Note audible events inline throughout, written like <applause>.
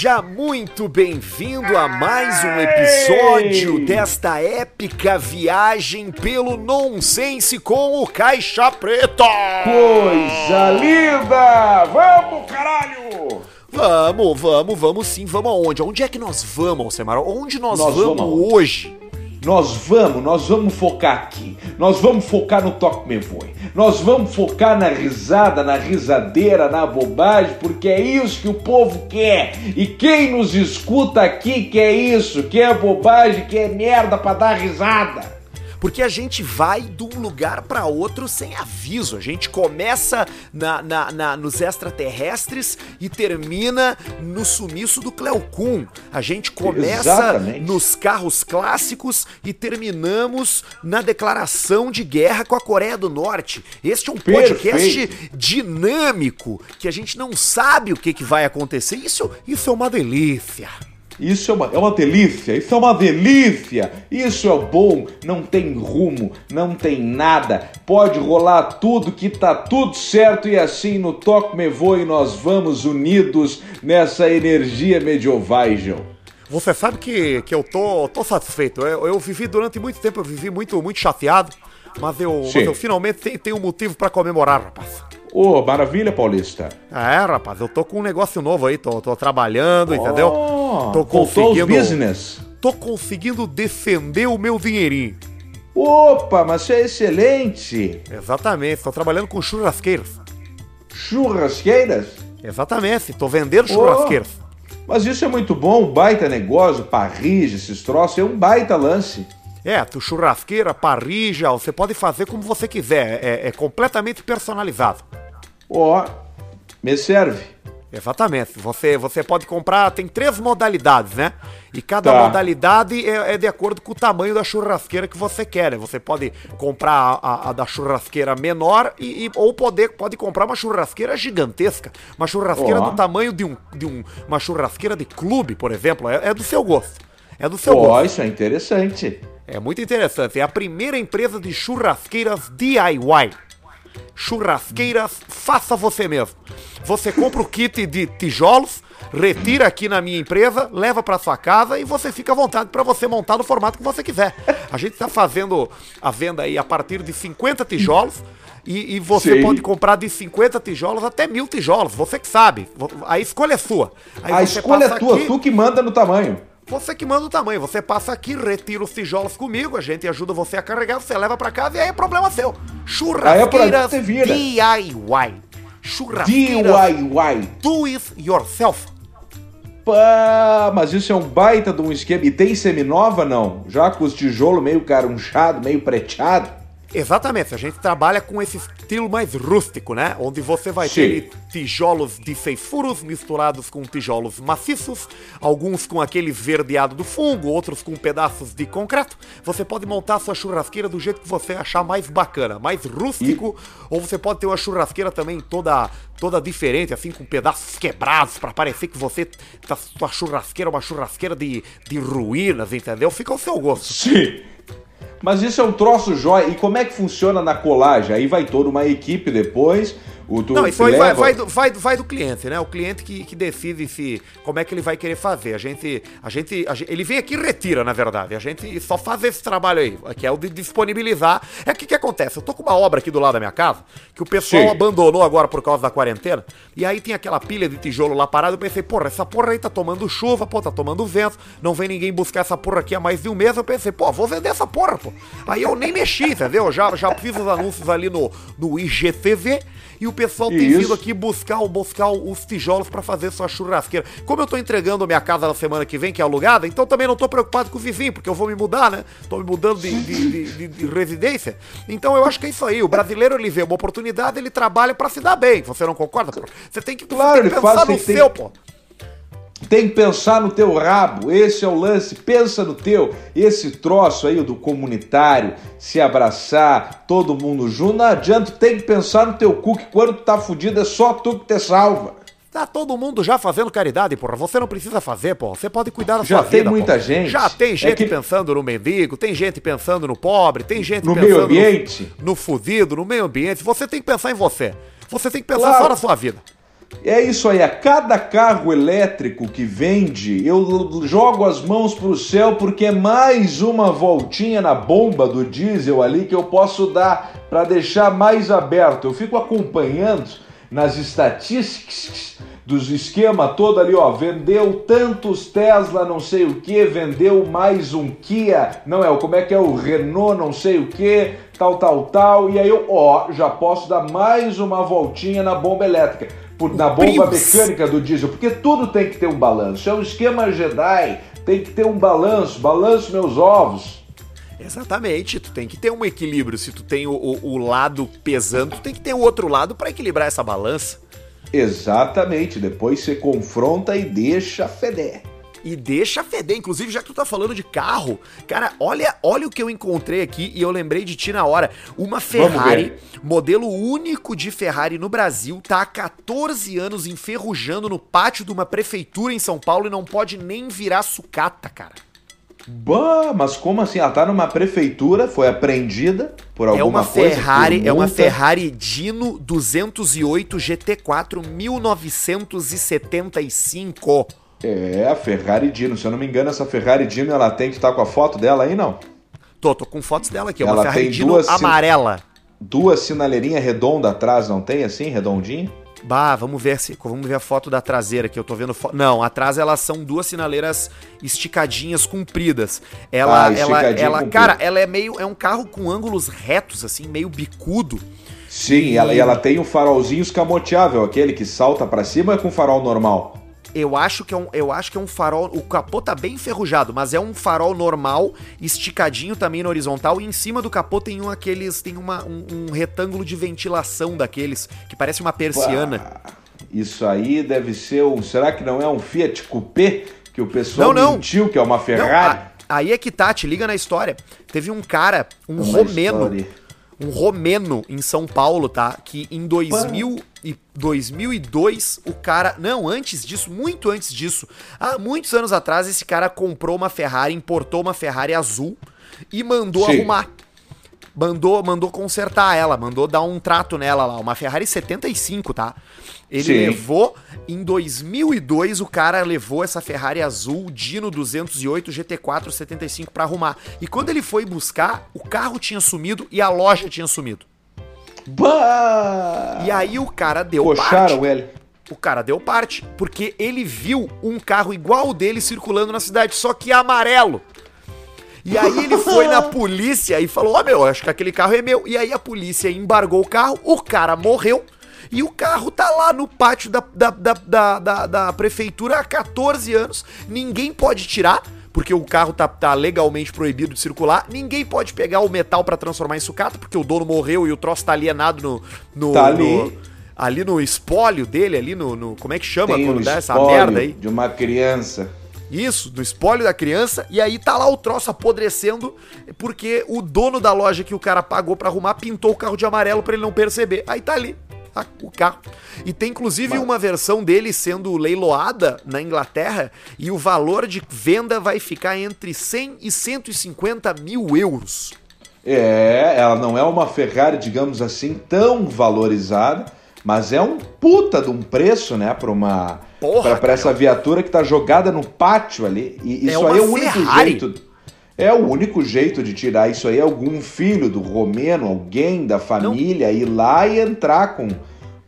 Seja muito bem-vindo a mais um episódio desta épica viagem pelo nonsense com o Caixa Preta. Coisa linda! Vamos, caralho! Vamos, vamos, vamos sim, vamos aonde? Onde é que nós vamos, Alcemar? Onde nós, Nós vamos, vamos hoje? Nós vamos, nós vamos focar aqui. Nós vamos focar no Toque Me Voe. Nós vamos focar na risada, na risadeira, na bobagem, porque é isso que o povo quer. E quem nos escuta aqui quer isso, quer bobagem, quer merda pra dar risada. Porque a gente vai de um lugar pra outro sem aviso. A gente começa na, na- na- nos extraterrestres e termina no sumiço do Cleocum. A gente começa Exatamente. nos carros clássicos e terminamos na declaração de guerra com a Coreia do Norte. Este é um podcast Perfeito. dinâmico que a gente não sabe o que, que vai acontecer. Isso, isso é uma delícia. Isso é uma, é uma delícia, isso é uma delícia, isso é bom, não tem rumo, não tem nada, pode rolar tudo que tá tudo certo e assim no Toque Me Voe nós vamos unidos nessa energia medieval. Você sabe que, que eu tô, tô satisfeito. Eu, eu vivi durante muito tempo, eu vivi muito, muito chateado. Mas eu, mas eu finalmente tenho, tenho um motivo pra comemorar, rapaz. Ô, maravilha, Paulista. É, rapaz, eu tô com um negócio novo aí, tô, tô trabalhando, entendeu? Oh, Tô voltou aos conseguindo. business. Tô conseguindo defender o meu dinheirinho. Opa, mas isso é excelente. Exatamente, tô trabalhando com churrasqueiras. Churrasqueiras? Exatamente, tô vendendo churrasqueiras. Mas isso é muito bom, um baita negócio, parrige, esses troços, é um baita lance. É, tu churrasqueira, parrija, você pode fazer como você quiser. É, é completamente personalizado. Ó, me serve. Exatamente. Você, você pode comprar, tem três modalidades, né? E cada Tá. modalidade é, é de acordo com o tamanho da churrasqueira que você quer. né? Você pode comprar a, a- a da churrasqueira menor e, e- ou poder, pode comprar uma churrasqueira gigantesca. Uma churrasqueira Ó. do tamanho de, um, de um, uma churrasqueira de clube, por exemplo. É, é do seu gosto. É do seu Ó, gosto. isso é interessante. É muito interessante. É a primeira empresa de churrasqueiras DIY. Churrasqueiras, faça você mesmo. Você compra o kit de tijolos, retira aqui na minha empresa, leva para sua casa e você fica à vontade para você montar no formato que você quiser. A gente está fazendo a venda aí a partir de 50 tijolos. E, e você Sim. pode comprar de 50 tijolos até mil tijolos, você que sabe. A escolha é sua. Aí A escolha é tua, aqui- tu que manda no tamanho. Você que manda o tamanho, você passa aqui, retira os tijolos comigo, a gente ajuda você a carregar, você leva pra casa e aí é problema seu. É Churrasqueiras vira. DIY. Churrasqueiras DIY. do it yourself. Pá, mas isso é um baita de um esquema. E tem seminova, não? Já com os tijolos meio carunchado, meio preteado. Exatamente, a gente trabalha com esse estilo mais rústico, né? Onde você vai Sim. ter tijolos de seis furos misturados com tijolos maciços, alguns com aquele verdeado do fungo, outros com pedaços de concreto. Você pode montar a sua churrasqueira do jeito que você achar mais bacana, mais rústico, ou você pode ter uma churrasqueira também toda toda diferente, assim, com pedaços quebrados, pra parecer que você tá sua churrasqueira é uma churrasqueira de, de ruínas, entendeu? Fica ao seu gosto. Sim. Mas isso é um troço jóia. E como é que funciona na colagem? Aí vai toda uma equipe depois. O, tu Não, isso aí vai, leva- vai, do, vai, do- vai do cliente, né? O cliente que, que decide se como é que ele vai querer fazer. A gente, a gente, a gente- ele vem aqui e retira, na verdade. A gente só faz esse trabalho aí, que é o de disponibilizar. É o que que acontece? Eu tô com uma obra aqui do lado da minha casa que o pessoal Sim. abandonou agora por causa da quarentena. E aí tem aquela pilha de tijolo lá parado. Eu pensei, porra, essa porra aí tá tomando chuva, pô, tá tomando vento. Não vem ninguém buscar essa porra aqui há mais de um mês. Eu pensei, pô, vou vender essa porra, pô. Aí eu nem mexi, entendeu? Eu Já, já fiz os anúncios ali no, no IGTV. E o pessoal tem Isso. vindo aqui buscar, buscar os tijolos pra fazer sua churrasqueira. Como eu tô entregando minha casa na semana que vem, que é alugada, então também não tô preocupado com o vizinho, porque eu vou me mudar, né? Tô me mudando de, de- de- de- residência. Então eu acho que é isso aí. O brasileiro, ele vê uma oportunidade, ele trabalha pra se dar bem. Você não concorda? pô? Você tem que, Claro, tem que pensar faz, no tem- seu, pô. Tem que pensar no teu rabo, esse é o lance, pensa no teu. Esse troço aí do comunitário, se abraçar, todo mundo junto, não adianta, tem que pensar no teu cu, que quando tu tá fudido é só tu que te salva. Tá todo mundo já fazendo caridade, porra. Você não precisa fazer, porra. Você pode cuidar da Já sua tem vida, muita porra. gente. Já tem É gente que- pensando no mendigo, tem gente pensando no pobre, tem gente No pensando meio ambiente. no, no fudido, no meio ambiente. Você tem que pensar em você. Você tem que pensar Claro. só na sua vida. É isso aí, a cada carro elétrico que vende, eu jogo as mãos para o céu porque é mais uma voltinha na bomba do diesel ali que eu posso dar para deixar mais aberto. Eu fico acompanhando nas estatísticas dos esquema todo ali, ó, vendeu tantos Tesla, não sei o que, vendeu mais um Kia, não é, como é que é o Renault, não sei o que, tal, tal, tal, e aí eu, ó, já posso dar mais uma voltinha na bomba elétrica por, na bomba Prius. mecânica do diesel, porque tudo tem que ter um balanço. É um esquema Jedi, tem que ter um balanço, balanço meus ovos. Exatamente, tu tem que ter um equilíbrio. Se tu tem o, o, o lado pesando, tu tem que ter o outro lado para equilibrar essa balança. Exatamente, depois você confronta e deixa feder e deixa feder. Inclusive, já que tu tá falando de carro, cara, olha, olha o que eu encontrei aqui e eu lembrei de ti na hora. Uma Ferrari, modelo único de Ferrari no Brasil, tá há 14 anos enferrujando no pátio de uma prefeitura em São Paulo e não pode nem virar sucata, cara. Bah, mas como assim? Ela tá numa prefeitura, foi apreendida por alguma é uma coisa? Ferrari, é uma Ferrari Dino 208 GT4 1975. É, a Ferrari Dino. Se eu não me engano, essa Ferrari Dino ela tem que estar tá com a foto dela aí, não? Tô, tô com fotos dela aqui. É uma Ferrari Dino duas amarela. Duas sinaleirinhas redondas atrás, não tem assim, redondinho? Bah, vamos ver se vamos ver a foto da traseira que eu tô vendo. Fo... Não, atrás elas são duas sinaleiras esticadinhas compridas. Ela ah, ela ela, cara, ela é meio é um carro com ângulos retos assim, meio bicudo. Sim, e ela, e ela tem o farolzinho escamoteável, aquele que salta para cima é com farol normal. Eu acho que é um, eu acho que é um farol. O capô tá bem enferrujado, mas é um farol normal, esticadinho também na horizontal. E em cima do capô tem um aqueles. Tem uma, um, um retângulo de ventilação daqueles, que parece uma persiana. isso aí deve ser um. Será que não é um Fiat Coupé? Que o pessoal não, não. mentiu que é uma Ferrari? Não, a, aí é que tá, te liga na história. Teve um cara, um é romeno. História um romeno em São Paulo, tá? Que em 2000 e 2002 o cara, não, antes disso, muito antes disso, há muitos anos atrás esse cara comprou uma Ferrari, importou uma Ferrari azul e mandou Sim. arrumar mandou, mandou consertar ela, mandou dar um trato nela lá, uma Ferrari 75, tá? Ele Sim. levou em 2002 o cara levou essa Ferrari azul Dino 208 GT4 75 para arrumar. E quando ele foi buscar, o carro tinha sumido e a loja tinha sumido. Bah! E aí o cara deu Poxaram parte. ele. O cara deu parte, porque ele viu um carro igual o dele circulando na cidade, só que amarelo. E aí ele foi na <laughs> polícia e falou: Ó, oh, meu, acho que aquele carro é meu. E aí a polícia embargou o carro, o cara morreu. E o carro tá lá no pátio da, da, da, da, da, da prefeitura há 14 anos. Ninguém pode tirar porque o carro tá, tá, legalmente proibido de circular. Ninguém pode pegar o metal para transformar em sucata, porque o dono morreu e o troço tá alienado no. no tá ali. No, ali no espólio dele, ali no. no como é que chama Tem quando dá essa merda aí? De uma criança. Isso, do espólio da criança, e aí tá lá o troço apodrecendo, porque o dono da loja que o cara pagou para arrumar pintou o carro de amarelo para ele não perceber. Aí tá ali, tá, o carro. E tem inclusive uma versão dele sendo leiloada na Inglaterra, e o valor de venda vai ficar entre 100 e 150 mil euros. É, ela não é uma Ferrari, digamos assim, tão valorizada, mas é um puta de um preço, né, pra uma pra essa viatura que tá jogada no pátio ali. E é isso é aí é o único Ferrari. jeito. É o único jeito de tirar isso aí. Algum filho do romeno, alguém da família, Não. ir lá e entrar com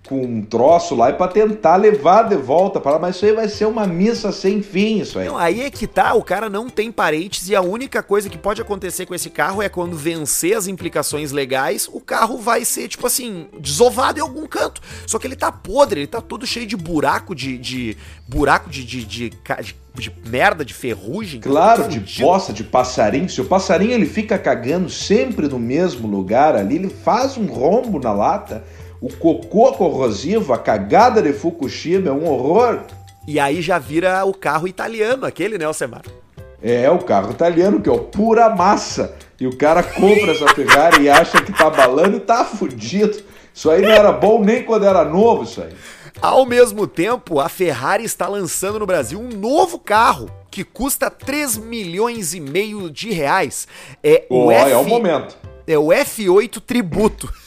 com um troço lá e para tentar levar de volta para lá, mas isso aí vai ser uma missa sem fim, isso aí. Não, aí é que tá, o cara não tem parentes e a única coisa que pode acontecer com esse carro é quando vencer as implicações legais, o carro vai ser, tipo assim, desovado em algum canto. Só que ele tá podre, ele tá todo cheio de buraco, de, de buraco de, de, de, de de merda, de ferrugem. Claro, de bosta, de passarinho. Se o passarinho ele fica cagando sempre no mesmo lugar ali, ele faz um rombo na lata o cocô corrosivo, a cagada de Fukushima é um horror. E aí já vira o carro italiano, aquele, né, Alcemar? É, o carro italiano, que é o pura massa. E o cara compra essa Ferrari e acha que tá balando e tá fudido. Isso aí não era bom nem quando era novo, isso aí. Ao mesmo tempo, a Ferrari está lançando no Brasil um novo carro que custa 3 milhões e meio de reais. É o, oh, F... é o momento. É o F8 Tributo.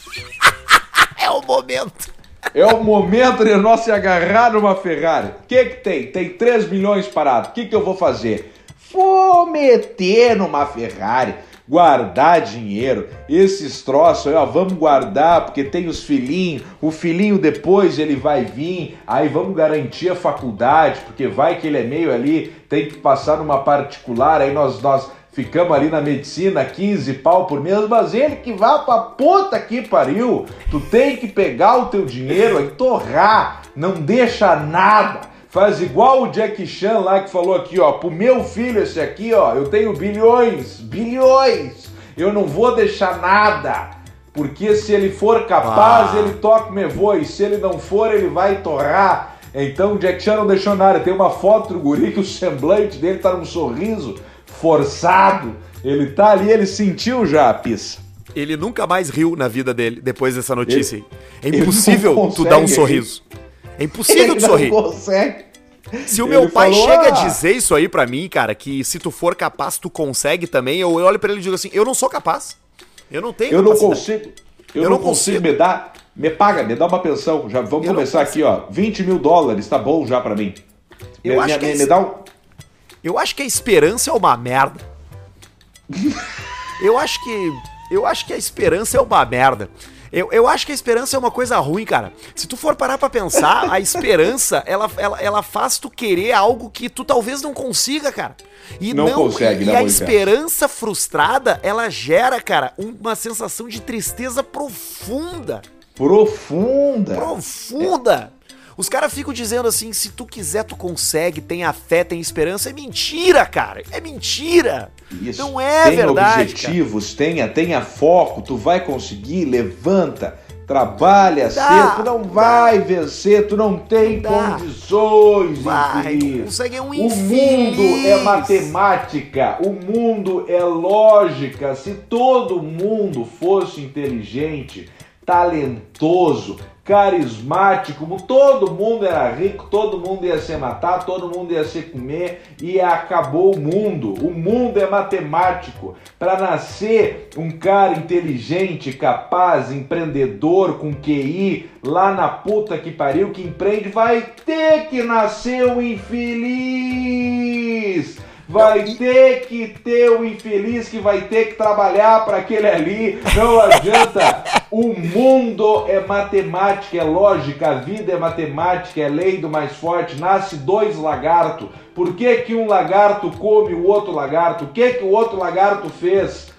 É o momento. É o momento de nós se agarrar numa Ferrari. O que que tem? Tem 3 milhões parados. O que que eu vou fazer? Vou meter numa Ferrari guardar dinheiro. Esses troços ó, vamos guardar porque tem os filhinhos. O filhinho depois ele vai vir. Aí vamos garantir a faculdade, porque vai que ele é meio ali, tem que passar numa particular. Aí nós, nós ficamos ali na medicina, 15 pau por mês. Mas ele que vá pra puta que pariu. Tu tem que pegar o teu dinheiro e torrar. Não deixa nada. Faz igual o Jack Chan lá que falou aqui, ó, pro meu filho esse aqui, ó, eu tenho bilhões, bilhões. Eu não vou deixar nada. Porque se ele for capaz, ah. ele toca o meu e se ele não for, ele vai torrar. Então o Jack Chan não deixou nada. Tem uma foto do guri que o semblante dele tá num sorriso forçado. Ele tá ali, ele sentiu já a pista. Ele nunca mais riu na vida dele depois dessa notícia. Ele, é impossível tu dar um sorriso. É impossível de sorrir. Não consegue. Se o meu ele pai falou, chega ah. a dizer isso aí pra mim, cara, que se tu for capaz, tu consegue também, eu, eu olho pra ele e digo assim, eu não sou capaz. Eu não tenho Eu não consigo. Eu, eu não, consigo. consigo. me dar. Me paga, me dá uma pensão. Já vamos eu começar aqui, ó. 20 mil dólares, tá bom já pra mim. Eu me, acho me, que me dá um. Eu acho que a esperança é uma merda. eu acho que. Eu acho que a esperança é uma merda. Eu, eu acho que a esperança é uma coisa ruim, cara. Se tu for parar pra pensar, a esperança, ela, ela, ela faz tu querer algo que tu talvez não consiga, cara. E não, não consegue, E, e a esperança frustrada, ela gera, cara, uma sensação de tristeza profunda. Profunda. Profunda. Os caras ficam dizendo assim: se tu quiser, tu consegue, tenha fé, tem esperança. É mentira, cara. É mentira. Isso. Não é tenha verdade. objetivos, cara. tenha, tenha foco, tu vai conseguir, levanta. Trabalha cedo, tu não vai dá. vencer, tu não tem dá. condições, vai, consegue um O mundo é matemática, o mundo é lógica. Se todo mundo fosse inteligente, talentoso, carismático, todo mundo era rico, todo mundo ia se matar, todo mundo ia se comer e acabou o mundo. O mundo é matemático. Para nascer um cara inteligente, capaz, empreendedor, com QI, lá na puta que pariu, que empreende, vai ter que nascer um infeliz vai ter que ter o infeliz que vai ter que trabalhar para aquele ali. Não adianta. <laughs> O mundo é matemática, é lógica, a vida é matemática, é lei do mais forte. Nasce dois lagartos. Por que, que um lagarto come o outro lagarto? O que, que o outro lagarto fez?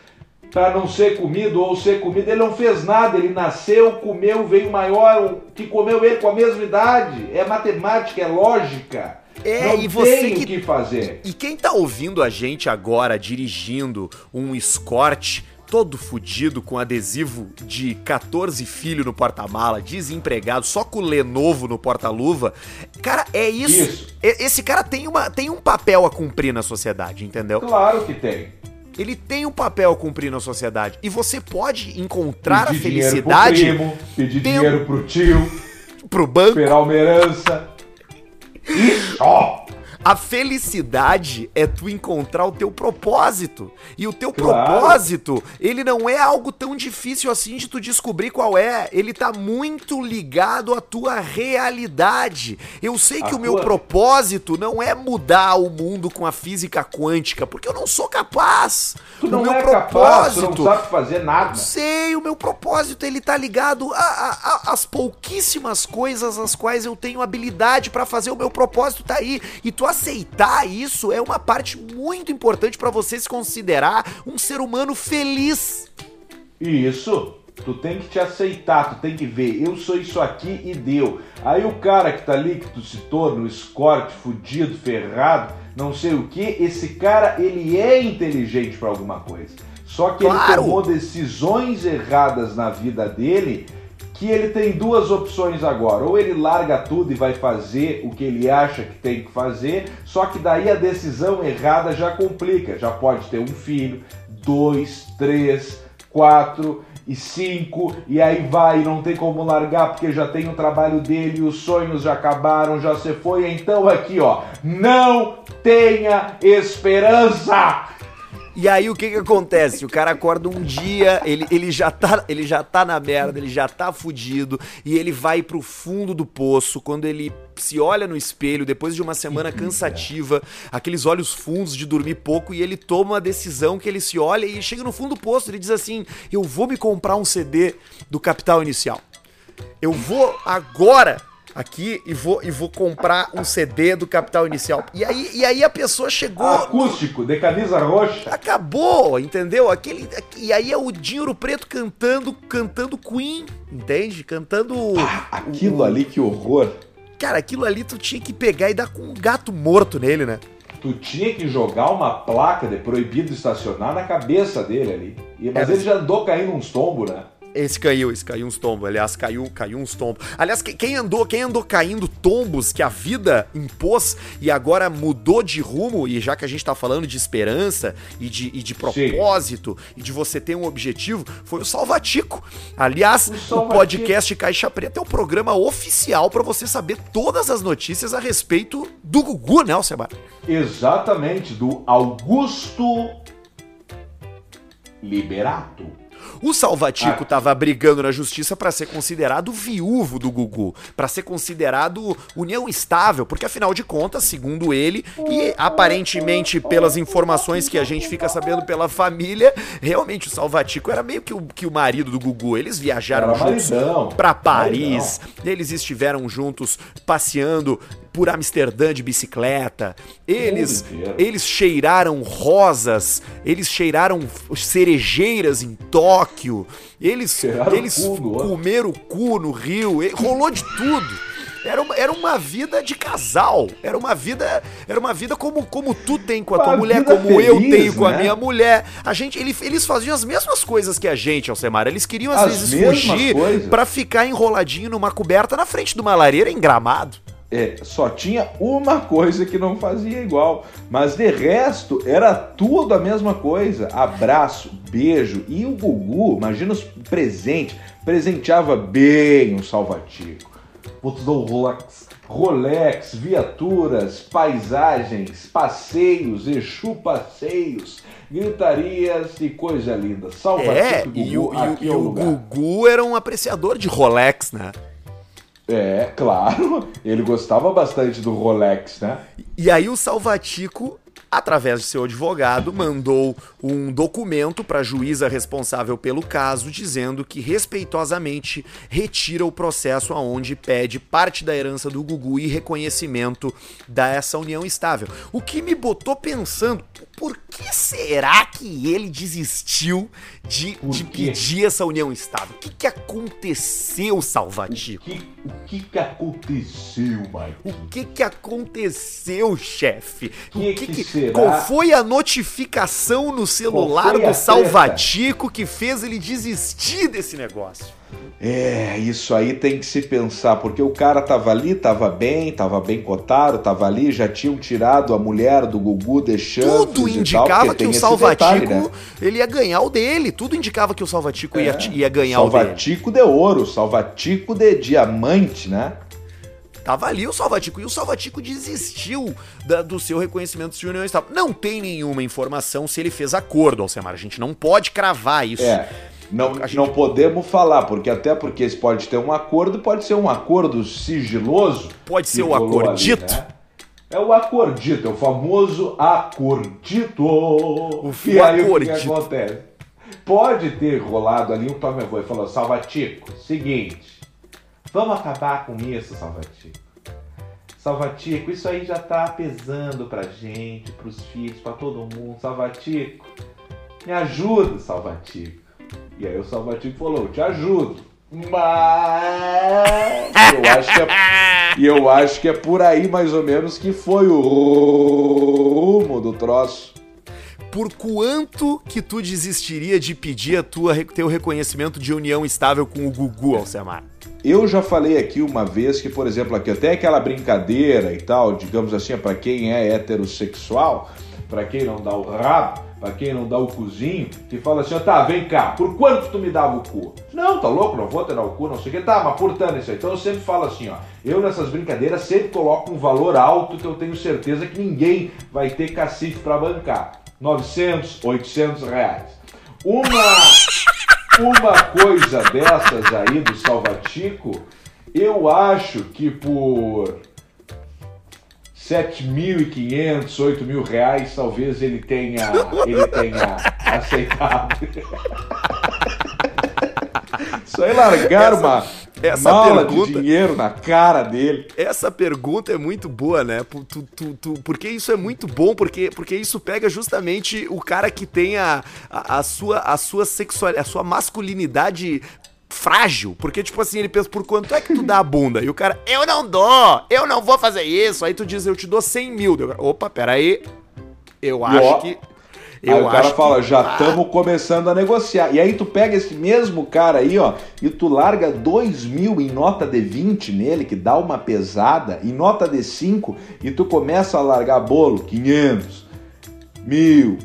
para não ser comido ou ser comido, ele não fez nada, ele nasceu, comeu, veio maior, que comeu ele com a mesma idade. É matemática, é lógica. É, não e você que... que fazer. E quem tá ouvindo a gente agora dirigindo um Escort todo fudido com adesivo de 14 filhos no porta-mala, desempregado, só com Lenovo no porta-luva. Cara, é isso. isso. Esse cara tem, uma, tem um papel a cumprir na sociedade, entendeu? Claro que tem. Ele tem um papel a cumprir na sociedade. E você pode encontrar pedir a felicidade. Dinheiro pro primo, pedir tendo... dinheiro pro tio, pro banco. Esperar uma herança. Só. A felicidade é tu encontrar o teu propósito. E o teu claro. propósito, ele não é algo tão difícil assim de tu descobrir qual é. Ele tá muito ligado à tua realidade. Eu sei a que o meu propósito não é mudar o mundo com a física quântica, porque eu não sou capaz. Tu não o meu é propósito, capaz, tu não sabe fazer nada. Sei, o meu propósito ele tá ligado às pouquíssimas coisas as quais eu tenho habilidade para fazer. O meu propósito tá aí. E tu aceitar isso é uma parte muito importante para você se considerar um ser humano feliz. Isso. Tu tem que te aceitar, tu tem que ver, eu sou isso aqui e deu. Aí o cara que tá ali, que tu citou, no escorte, fudido, ferrado, não sei o que, esse cara, ele é inteligente para alguma coisa. Só que claro. ele tomou decisões erradas na vida dele que ele tem duas opções agora. Ou ele larga tudo e vai fazer o que ele acha que tem que fazer, só que daí a decisão errada já complica. Já pode ter um filho, dois, três, quatro e cinco, e aí vai, não tem como largar porque já tem o trabalho dele, os sonhos já acabaram, já se foi. Então aqui, ó, não tenha esperança. E aí o que que acontece? O cara acorda um dia, ele, ele, já tá, ele já tá na merda, ele já tá fudido, e ele vai pro fundo do poço, quando ele se olha no espelho, depois de uma semana cansativa, aqueles olhos fundos de dormir pouco, e ele toma uma decisão que ele se olha e chega no fundo do poço, ele diz assim, eu vou me comprar um CD do Capital Inicial. Eu vou agora aqui e vou, e vou comprar um CD do Capital Inicial. E aí, e aí a pessoa chegou. Acústico, de camisa roxa. Acabou, entendeu? Aquele, e aí é o Dinheiro Preto cantando, cantando Queen, entende? Cantando. Ah, aquilo ali, que horror. Cara, aquilo ali tu tinha que pegar e dar com um gato morto nele, né? Tu tinha que jogar uma placa de proibido estacionar na cabeça dele ali. E, mas É, ele já andou caindo uns tombos, né? Esse caiu, esse caiu uns tombos. Aliás, caiu, caiu uns tombos. Aliás, que- quem andou, quem andou caindo tombos que a vida impôs e agora mudou de rumo, e já que a gente tá falando de esperança e de, e de propósito e de você ter um objetivo, foi o Salvatico. Aliás, O o, Salvatico. podcast Caixa Preta é o programa oficial pra você saber todas as notícias a respeito do Gugu, né, Alcemar? Exatamente, do Augusto Liberato. O Salvatico Ah. tava brigando na justiça pra ser considerado viúvo do Gugu, pra ser considerado união estável, porque afinal de contas, segundo ele e aparentemente pelas informações que a gente fica sabendo pela família, realmente o Salvatico era meio que o, que o marido do Gugu. Eles viajaram Era juntos pra Paris, eles estiveram juntos passeando por Amsterdã de bicicleta. Eles, eles cheiraram rosas, eles cheiraram cerejeiras em Tóquio, eles, Cheiraram eles cu do outro. comeram cu no Rio, rolou de tudo. Era uma, era uma vida de casal. Era uma vida, era uma vida como, como tu tem com a tua Uma mulher, vida como eu feliz, tenho com a né? minha mulher. A gente, ele- eles faziam as mesmas coisas que a gente, Alcemar. Eles queriam às As vezes fugir pra ficar enroladinho numa coberta na frente de uma lareira em gramado. É, só tinha uma coisa que não fazia igual, mas de resto era tudo a mesma coisa. Abraço, beijo e o Gugu, imagina os presentes, presenteava bem o Salvatico. Um Rolex, Rolex, viaturas, paisagens, passeios, Exu passeios, gritarias e coisa linda. É, Salvatico e o, Gugu, e o- aqui e é o. Gugu era um apreciador de Rolex, né? É, claro, ele gostava bastante do Rolex, né? E aí o Salvatico, através de seu advogado, mandou um documento para a juíza responsável pelo caso, dizendo que respeitosamente retira o processo aonde pede parte da herança do Gugu e reconhecimento dessa união estável. O que me botou pensando, por que será que ele desistiu de, de pedir essa união estável? O que, que aconteceu, Salvatico? Que- o que que aconteceu, Michael? O que que aconteceu, chefe? O que que que- será? Qual foi a notificação no celular do? Salvatico que fez ele desistir desse negócio? É, isso aí tem que se pensar, porque o cara tava ali, tava bem, tava bem cotado, tava ali, já tinham tirado a mulher do Gugu deixando. Tudo indicava que o Salvatico ele ia ganhar o dele. Tudo indicava que o Salvatico ia, É. ia ganhar o dele. Salvatico de ouro, Salvatico de diamante, né? Tava ali o Salvatico. E o Salvatico desistiu da- do seu reconhecimento de união. Não tem nenhuma informação se ele fez acordo, Alcemar. A gente não pode cravar isso. É. Não, gente- não podemos falar, porque até porque esse pode ter um acordo, pode ser um acordo sigiloso. Pode ser o acordito. né? É o acordito, é o famoso acordito. O e aí o que, acordito. acontece? Pode ter rolado ali um tome avô e falou, Salvatico, seguinte, vamos acabar com isso, Salvatico. Salvatico, isso aí já tá pesando pra gente, pros filhos, pra todo mundo. Salvatico, me ajuda, Salvatico. E aí o Salvatico falou, te ajudo. Mas eu acho que é, e eu acho que é por aí mais ou menos que foi o rumo do troço. Por quanto que tu desistiria de pedir a tua, teu reconhecimento de união estável com o Gugu, Alcemar? Eu já falei aqui uma vez que, por exemplo, aqui até aquela brincadeira e tal, digamos assim, para quem é heterossexual, para quem não dá o rabo, para quem não dá o cozinho, que fala assim, ó, tá, vem cá, por quanto tu me dava o cu? Não, tá louco, não vou te dar o cu, não sei o que, tá, mas por tanto isso aí. Então eu sempre falo assim, ó, eu nessas brincadeiras sempre coloco um valor alto que eu tenho certeza que ninguém vai ter cacife para bancar. 900, 800 reais. Uma, uma coisa dessas aí do Salvatico, eu acho que por 7.500, 8.000 reais, talvez ele tenha, ele tenha aceitado. <laughs> Isso aí largaram Essa- uma essa mala pergunta- de dinheiro na cara dele. Essa pergunta é muito boa, né? Tu- tu- tu- porque isso é muito bom, porque, porque isso pega justamente o cara que tem a, a, a sua, a sua sexualidade, a sua masculinidade frágil. Porque, tipo assim, ele pensa, por quanto é que tu dá a bunda? E o cara, eu não dou, eu não vou fazer isso. Aí tu diz, eu te dou 100 mil. Opa, peraí, eu acho ó, que... aí Eu o cara fala, que- já estamos começando a negociar. E aí tu pega esse mesmo cara aí, ó, e tu larga 2 mil em nota de 20 nele, que dá uma pesada, em nota de 5, e tu começa a largar bolo, 500, mil,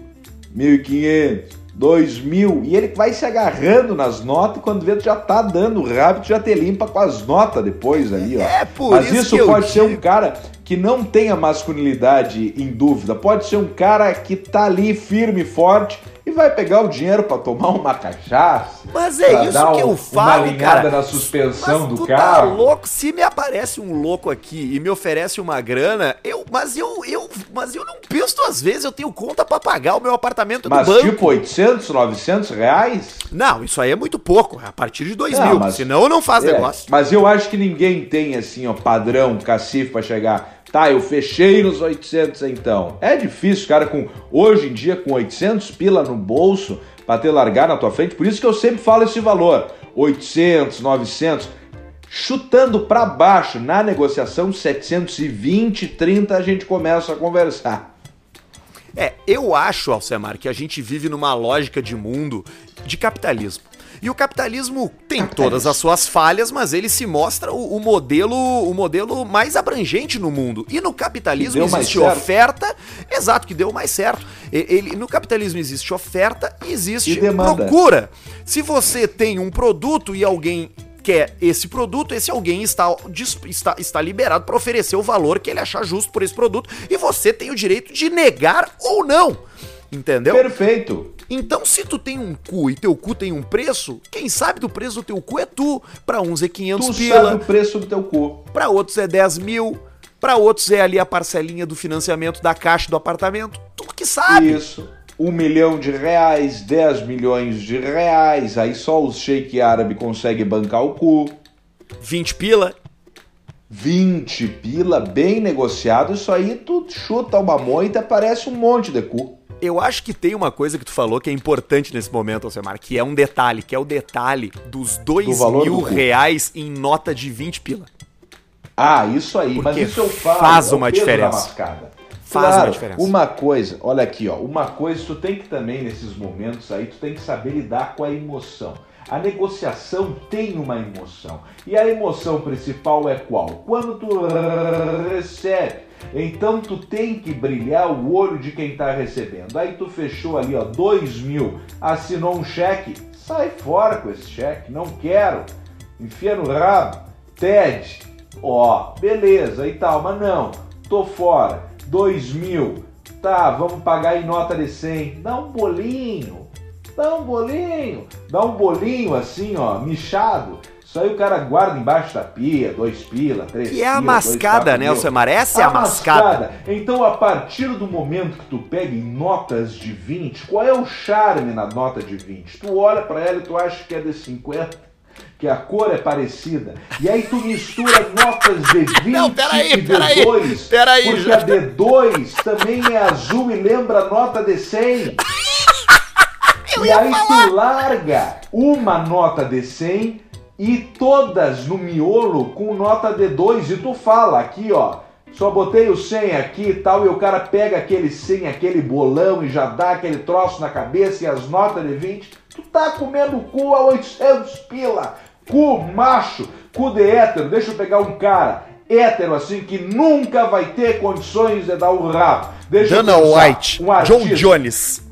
1.500, 2.000, e ele vai se agarrando nas notas, e quando vê tu já tá dando rápido, já te limpa com as notas depois ali, ó. É por Mas isso isso eu pode ser um digo. cara que não tem a masculinidade em dúvida, pode ser um cara que tá ali firme e forte e vai pegar o dinheiro pra tomar uma cachaça. Mas é isso que um- eu falo, Uma cara. na suspensão Mas do tu tá carro. louco? Se me aparece um louco aqui e me oferece uma grana, eu, mas eu, eu, mas eu não penso duas vezes, eu tenho conta pra pagar o meu apartamento Mas do banco. tipo 800, 900 reais? Não, isso aí é muito pouco, é a partir de 2 Não, mil, mas- senão eu não faço É, negócio. Mas eu acho que ninguém tem assim, ó, padrão, cacife pra chegar. Tá, eu fechei nos 800 então. É difícil, cara, com hoje em dia com 800 pila no bolso pra ter largar na tua frente. Por isso que eu sempre falo esse valor, 800, 900, chutando pra baixo na negociação 720, 30 a gente começa a conversar. É, eu acho, Alcemar, que a gente vive numa lógica de mundo de capitalismo. E o capitalismo tem todas as suas falhas, mas ele se mostra o, o modelo o modelo mais abrangente no mundo. E no capitalismo existe oferta, exato, que deu mais certo. Ele, no capitalismo existe oferta e existe E procura. Se você tem um produto e alguém quer esse produto, esse alguém está, está, está liberado para oferecer o valor que ele achar justo por esse produto e você tem o direito de negar ou não. Entendeu? Perfeito. Então, se tu tem um cu e teu cu tem um preço, quem sabe do preço do teu cu é tu. Pra uns é 500 Tu pila, sabe o preço do teu cu. pra outros é 10 mil, pra outros é ali a parcelinha do financiamento da caixa do apartamento. Tu que sabe. Isso. Um milhão de reais, 10 milhões de reais, aí só os shake árabe conseguem bancar o cu. 20 pila. 20 pila, bem negociado, isso aí tu chuta uma moita, aparece um monte de cu. Eu acho que tem uma coisa que tu falou que é importante nesse momento, Alcemar, que é um detalhe, que é o detalhe dos 2 valor mil do reais em nota de 20 pila. Ah, isso aí, mas Porque isso eu falo. faz é uma diferença. Faz Claro, uma diferença. Uma coisa, olha aqui, ó, uma coisa tu tem que também nesses momentos aí, tu tem que saber lidar com a emoção. A negociação tem uma emoção. E a emoção principal é qual? Quando tu recebe. Então tu tem que brilhar o olho de quem tá recebendo. Aí tu fechou ali, ó, dois mil, assinou um cheque, sai fora com esse cheque, não quero. Enfia no rabo, TED, ó, beleza e tal, mas não, tô fora, dois mil, tá, vamos pagar em nota de 100, dá um bolinho, dá um bolinho, dá um bolinho assim, ó, michado, isso aí o cara guarda embaixo da pia, dois pila, três é a pila, dois, mascada, quatro né. Alcemar? Essa é a mascada. Então, a partir do momento que tu pega em notas de 20, qual é o charme na nota de 20? Tu olha pra ela e tu acha que é de 50, que a cor é parecida, e aí tu mistura notas de 20 <laughs> Não, peraí, e peraí, D2, peraí, porque já- a D2 também é azul e lembra a nota de 100. <laughs> e aí tu larga uma nota de 100 e todas no miolo com nota de 2 e tu fala aqui, ó, só botei o 100 aqui e tal, e o cara pega aquele 100, aquele bolão e já dá aquele troço na cabeça e as notas de 20, tu tá comendo cu a 800 pila, cu macho, cu de hétero, deixa eu pegar um cara hétero assim que nunca vai ter condições de dar o rabo. Deixa Dana White, um John Jones.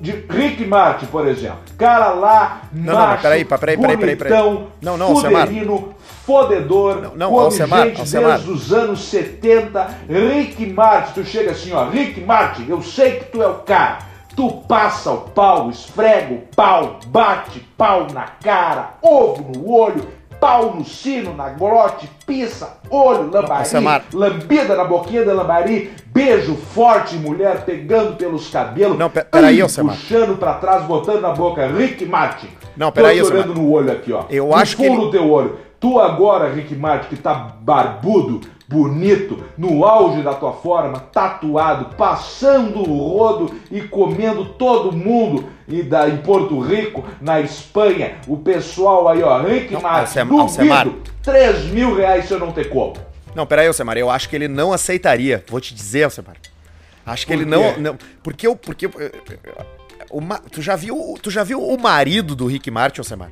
De Rick Martin, por exemplo. Cara lá, Não, macho, não, peraí, peraí, peraí, peraí, bonitão, Não, não, fuderino, fodedor, Não, não, Alcemar, gente Alcemar. desde os anos 70. Rick Martin, tu chega assim, ó, Rick Martin, eu sei que tu é o cara. Tu passa o pau, esfrega o pau, bate pau na cara, ovo no olho, pau no sino, na glote, pisa, olho, lambari, Alcemar. lambida na boquinha da lambari, beijo forte, mulher pegando pelos cabelos, Não, pe- peraí, ai, Alcemar. puxando pra trás, botando na boca, Rick Martin. Não, peraí, Tô olhando no olho aqui, ó. Eu acho que ele- teu olho. Tu agora, Rick Martin, que tá barbudo, bonito, no auge da tua forma, tatuado, passando o rodo e comendo todo mundo e da, em Porto Rico, na Espanha, o pessoal aí, ó, Rick Alcem- duvido, Alcemar. 3 mil reais se eu não ter como. Não, peraí, Alcemar, eu acho que ele não aceitaria. Vou te dizer, Alcemar. Acho que Por ele não, não. Porque eu. Porque. eh, eh, o ma- tu, já viu, tu já viu o marido do Rick Martin, Alcemar?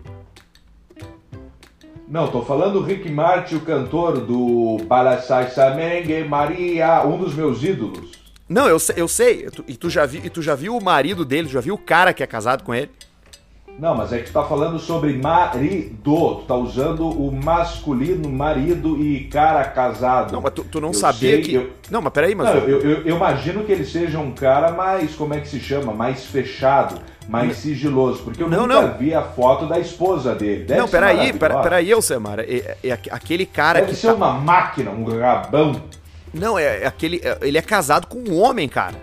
Não, tô falando do Rick Martin, o cantor do Balasai Samengue Maria, um dos meus ídolos. Não, eu, sei- eu sei. E, tu já vi, e tu já viu o marido dele, já viu o cara que é casado com ele? Não, mas é que tu tá falando sobre marido. Tu tá usando o masculino marido e cara casado. Não, mas tu, tu não Eu sabia sei, que. eu- Não, mas peraí, mas. Não, eu- eu imagino que ele seja um cara mais, como é que se chama? Mais fechado, mais sigiloso. Porque eu Não, nunca não. vi a foto da esposa dele. Deve não, peraí, pera, peraí, Alcemar. É, é aque- aquele cara Deve que. ser tá- uma máquina, um rabão. Não, é, é aquele. é- ele é casado com um homem, cara.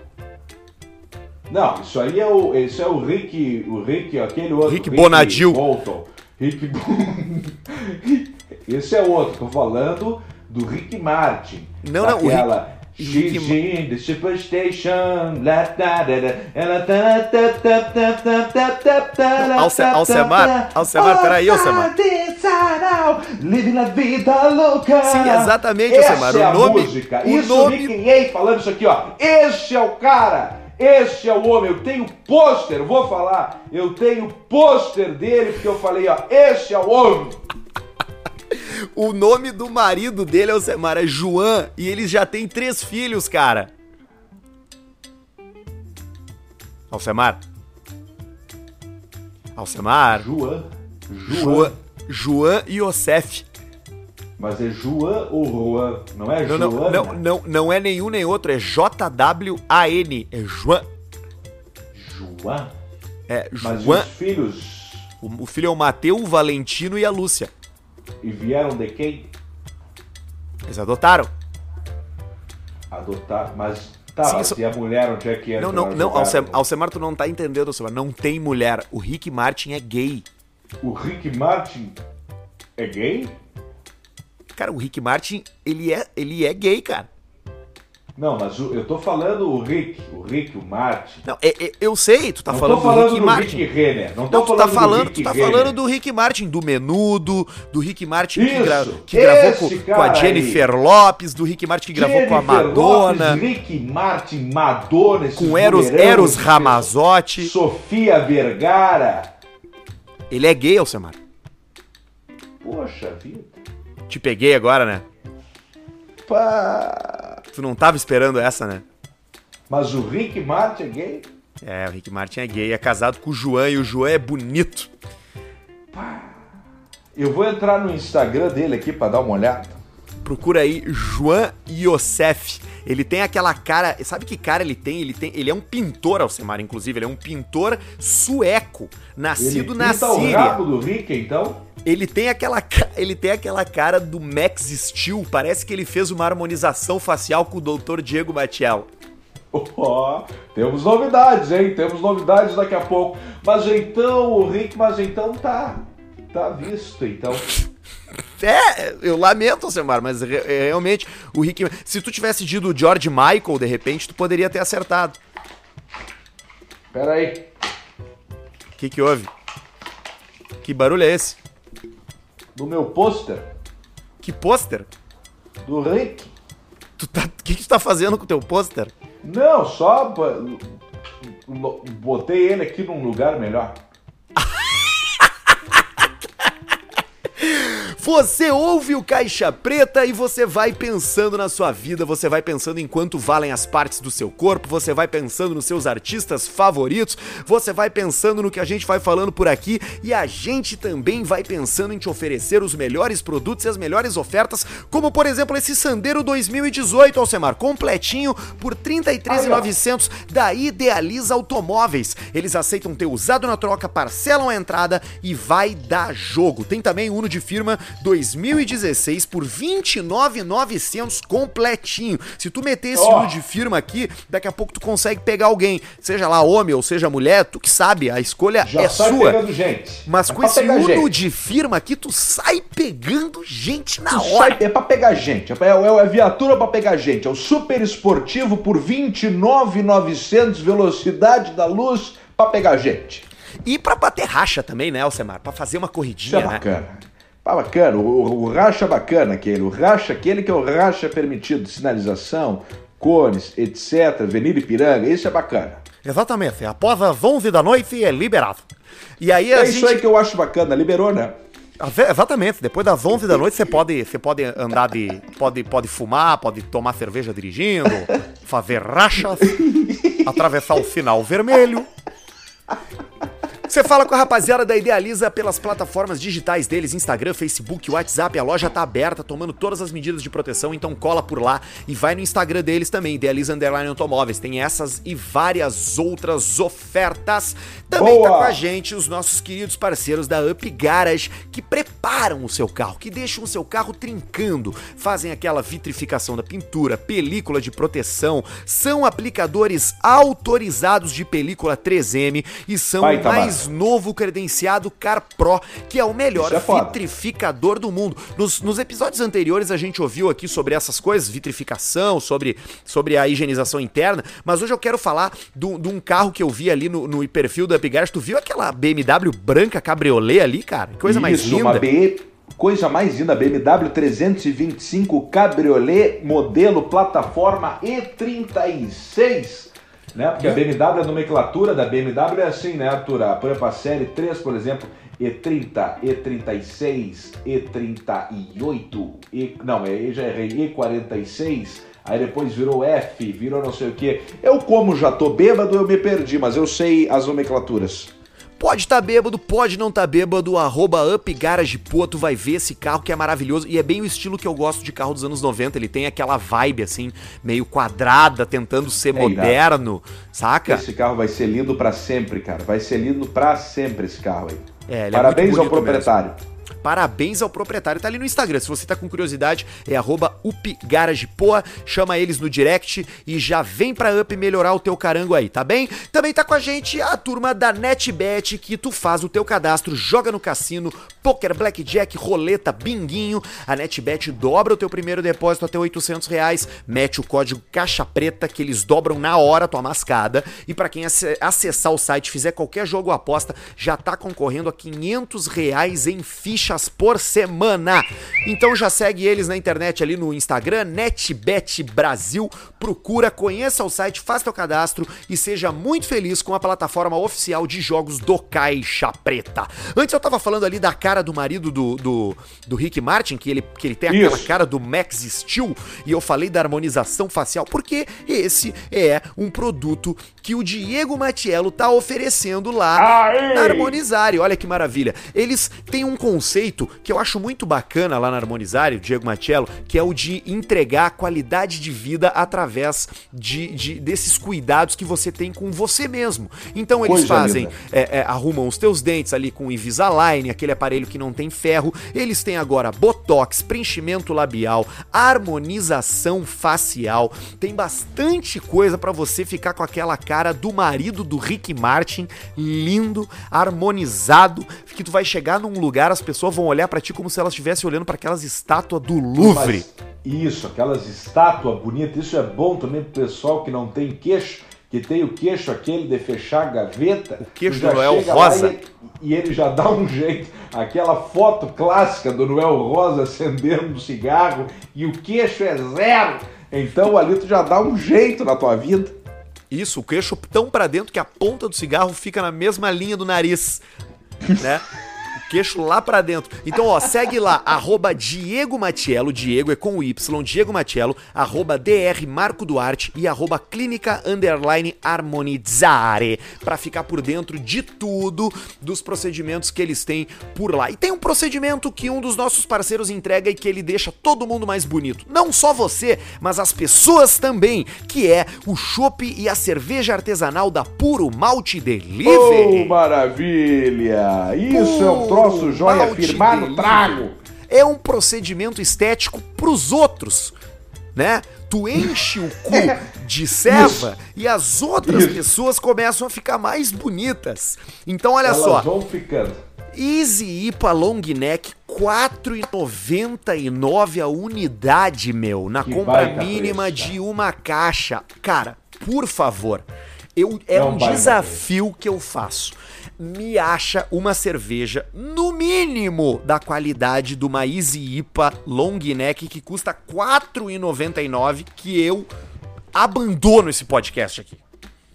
Não, isso aí é o, esse é o Rick, o Rick, aquele outro. Rick Bonadil. Bolton. Rick <laughs> Esse é outro, tô falando do Rick Martin. Não, não, o Rick- Gigi, the superstation. Alcemar, Alcemar, peraí, Alcemar. Living la vida louca. Sim, exatamente, Alcemar. O é nome. O isso nome... Nick falando isso aqui, ó. Este é o cara. Este é o homem, eu tenho pôster, vou falar, eu tenho pôster dele, porque eu falei, ó, este é o homem. O nome do marido dele, Alcemar, é João. E ele já tem três filhos, cara. Alcemar. Alcemar. João. João. João Yosef. Mas é João ou Juan? Não é Não, não, Joana? não, não, não é nenhum nem outro, é J-W-A-N. É João. João? É Mas João. os filhos O, o filho é o Mateu, o Valentino e a Lúcia. E vieram de quem? Eles adotaram. Adotar. Mas tá, Sim, mas isso- e a mulher onde é que entra? Não, não, não? Alcem, Alcemar, tu não tá entendendo, Alcemar. Não tem mulher. O Rick Martin é gay. O Rick Martin é gay? Cara, o Rick Martin, ele é, ele é gay, cara. Não, mas eu tô falando o Rick, o Rick, o Martin. Não, é- é- eu sei, tu tá não falando, falando do Rick do Martin. Rick Renner. Não tô Não, tu falando tá do falando, Rick tu tá Renner. falando do Rick Martin, do Menudo, do Rick Martin que, Isso, gra- que gravou com, com a Jennifer Lopes, do Rick Martin que gravou com a Jennifer Madonna, Lopes, Rick Martin, Madonna, com Eros, Eros Ramazotti. Sofia Vergara. Ele é gay, Alcemar. Poxa vida. Te peguei agora, né? Pá. Tu não tava esperando essa, né? Mas o Rick Martin é gay? É, o Rick Martin é gay, é casado com o João e o João é bonito. Eu vou entrar no Instagram dele aqui pra dar uma olhada. Procura aí João Yosef. Ele tem aquela cara. Sabe que cara ele tem? Ele tem. Ele é um pintor, Alcemar, inclusive. Ele é um pintor sueco, Ele nascido na pinta o Síria. rabo do Rick, então? Ele tem aquela ele tem aquela cara do Max Steel. Parece que ele fez uma harmonização facial com o Dr. Diego Batiel. Ó, temos novidades, hein? Temos novidades daqui a pouco. Mas então, o Rick, mas então tá. Tá visto, então. É, eu lamento, Alcemar, mas re- é, realmente o Rick. Se tu tivesse dito o George Michael, de repente, tu poderia ter acertado. Pera aí. O que que houve? Que barulho é esse? No meu pôster Que pôster? do Rick. Tu tá, o que, que tu tá fazendo com o teu pôster? Não, só botei ele aqui num lugar melhor. Você ouve o Caixa Preta e você vai pensando na sua vida, você vai pensando em quanto valem as partes do seu corpo, você vai pensando nos seus artistas favoritos, você vai pensando no que a gente vai falando por aqui e a gente também vai pensando em te oferecer os melhores produtos e as melhores ofertas, como por exemplo esse Sandero 2018, Alcemar, completinho por R$ 33.900 da Idealiza Automóveis. Eles aceitam ter usado na troca, parcelam a entrada e vai dar jogo. Tem também Uno de firma 2016 por 29,900 completinho. Se tu meter esse. Uno de firma aqui, daqui a pouco tu consegue pegar alguém, seja lá homem ou seja mulher, tu que sabe, a escolha Já é sai sua. Mas É com esse Uno gente. de firma aqui, tu sai pegando gente na Tu hora. sai- é pra pegar gente, é, é, é viatura pra pegar gente. É o super esportivo por 29,900 velocidade da luz pra pegar gente. E pra bater racha também, né, Alcemar? Pra fazer uma Isso corridinha, é né? Pá, bacana. O, o- racha bacana aquele. O racha aquele que é o racha permitido. Sinalização, cones, etc. Avenida Ipiranga. Isso é bacana. Exatamente. Após as 11 da noite é liberado. E aí É gente... isso aí que eu acho bacana. Liberou, né? Ave- Exatamente. Depois das 11 da noite você pode, você pode andar de. Pode, pode fumar, pode tomar cerveja dirigindo, fazer rachas, atravessar o sinal vermelho. Você fala com a rapaziada da Idealiza pelas plataformas digitais deles, Instagram, Facebook, WhatsApp, a loja tá aberta, tomando todas as medidas de proteção, então cola por lá e vai no Instagram deles também, Idealiza Underline Automóveis. Tem essas e várias outras ofertas. Também tá Boa! com a gente os nossos queridos parceiros da Up Garage, que preparam o seu carro, que deixam o seu carro trincando, fazem aquela vitrificação da pintura, película de proteção, são aplicadores autorizados de película 3M e são Vai, Tamara. Mais novo credenciado CarPro, que é o melhor é vitrificador do mundo. Nos, nos episódios anteriores a gente ouviu aqui sobre essas coisas, vitrificação, sobre, sobre a higienização interna, mas hoje eu quero falar do- de um carro que eu vi ali no, no perfil da Upgarage. Tu viu aquela BMW branca cabriolé ali, cara? Que coisa mais Isso, linda. uma BE, coisa mais linda, BMW 325 Cabriolet, modelo plataforma E36, né? Porque a BMW, a nomenclatura da BMW é assim, né, Arthur? Por exemplo, a série 3, por exemplo, E30, E36, E38, E, não, é, já errei, E46, aí depois virou F, virou não sei o que. Eu, como já tô bêbado, eu me perdi, mas eu sei as nomenclaturas. Pode estar bêbado, pode não estar bêbado, arroba Up Garage Pô, tu vai ver esse carro que é maravilhoso e é bem o estilo que eu gosto de carro dos anos 90, ele tem aquela vibe assim, meio quadrada, tentando ser É irado. moderno, saca? Esse carro vai ser lindo pra sempre, cara. Vai ser lindo pra sempre esse carro aí. É, ele é Parabéns muito ao proprietário. Parabéns ao proprietário, tá ali no Instagram. Se você tá com curiosidade, é UpGaragePoa, chama eles no direct e já vem pra Up melhorar o teu carango aí, tá bem? Também tá com a gente a turma da NetBet, que tu faz o teu cadastro, joga no cassino, poker, blackjack, roleta, binguinho. A NetBet dobra o teu primeiro depósito até 800 reais, mete o código caixa preta que eles dobram na hora tua mascada. E pra quem ace- acessar o site, fizer qualquer jogo ou aposta, já tá concorrendo a 500 reais em fichas por semana. Então já segue eles na internet ali no Instagram, NetBet Brasil. Procura, conheça o site, faça teu cadastro e seja muito feliz com a plataforma oficial de jogos do Caixa Preta. Antes eu tava falando ali da cara do marido do, do, do Rick Martin, que ele, que ele tem aquela Isso. cara do Max Steel, e eu falei da harmonização facial, porque esse é um produto que o Diego Matiello tá oferecendo lá Aê! na Harmonizare. Olha que maravilha. Eles têm um conceito que eu acho muito bacana lá na Harmonizare, o Diego Matiello, que é o de entregar qualidade de vida através de, de- desses cuidados que você tem com você mesmo. Então eles Coisa fazem, é, é, arrumam os teus dentes ali com o Invisalign, aquele aparelho que não tem ferro. Eles têm agora Botox, preenchimento labial, harmonização facial. Tem bastante coisa pra você ficar com aquela cara do marido do Rick Martin, lindo, harmonizado, que tu vai chegar num lugar, as pessoas vão olhar pra ti como se elas estivessem olhando pra aquelas estátuas do Louvre. Isso, aquelas estátuas bonitas, isso é bom também pro pessoal que não tem queixo, que tem o queixo aquele de fechar a gaveta. O queixo do Noel Rosa. E, e ele já dá um jeito. Aquela foto clássica do Noel Rosa acendendo um cigarro e o queixo é zero. Então ali tu já dá um jeito na tua vida. Isso, o queixo tão pra dentro que a ponta do cigarro fica na mesma linha do nariz, né? <laughs> Queixo lá pra dentro. Então, ó, segue lá, arroba Diego Matiello, Diego é com o Y, Diego Matiello, arroba DR Marco Duarte e arroba Clínica Underline Harmonizare, pra ficar por dentro de tudo dos procedimentos que eles têm por lá. E tem um procedimento que um dos nossos parceiros entrega e que ele deixa todo mundo mais bonito. Não só você, mas as pessoas também, que é o chopp e a cerveja artesanal da Puro Malte Oh, Delivery. maravilha! Isso é um troço firmar no Delivery. trago. É um procedimento estético pros outros, né? Tu enche o cu de ceva e as outras Isso. pessoas começam a ficar mais bonitas. Então olha Elas só, vão ficando. Easy IPA Long Neck, R$ 4,99 a unidade, meu, na Que compra mínima preço, de uma caixa. Cara, por favor, eu, é, É um, um desafio que eu faço. Me acha uma cerveja, no mínimo, da qualidade de uma Easy IPA Long Neck, que custa R$ 4,99, que eu abandono esse podcast aqui.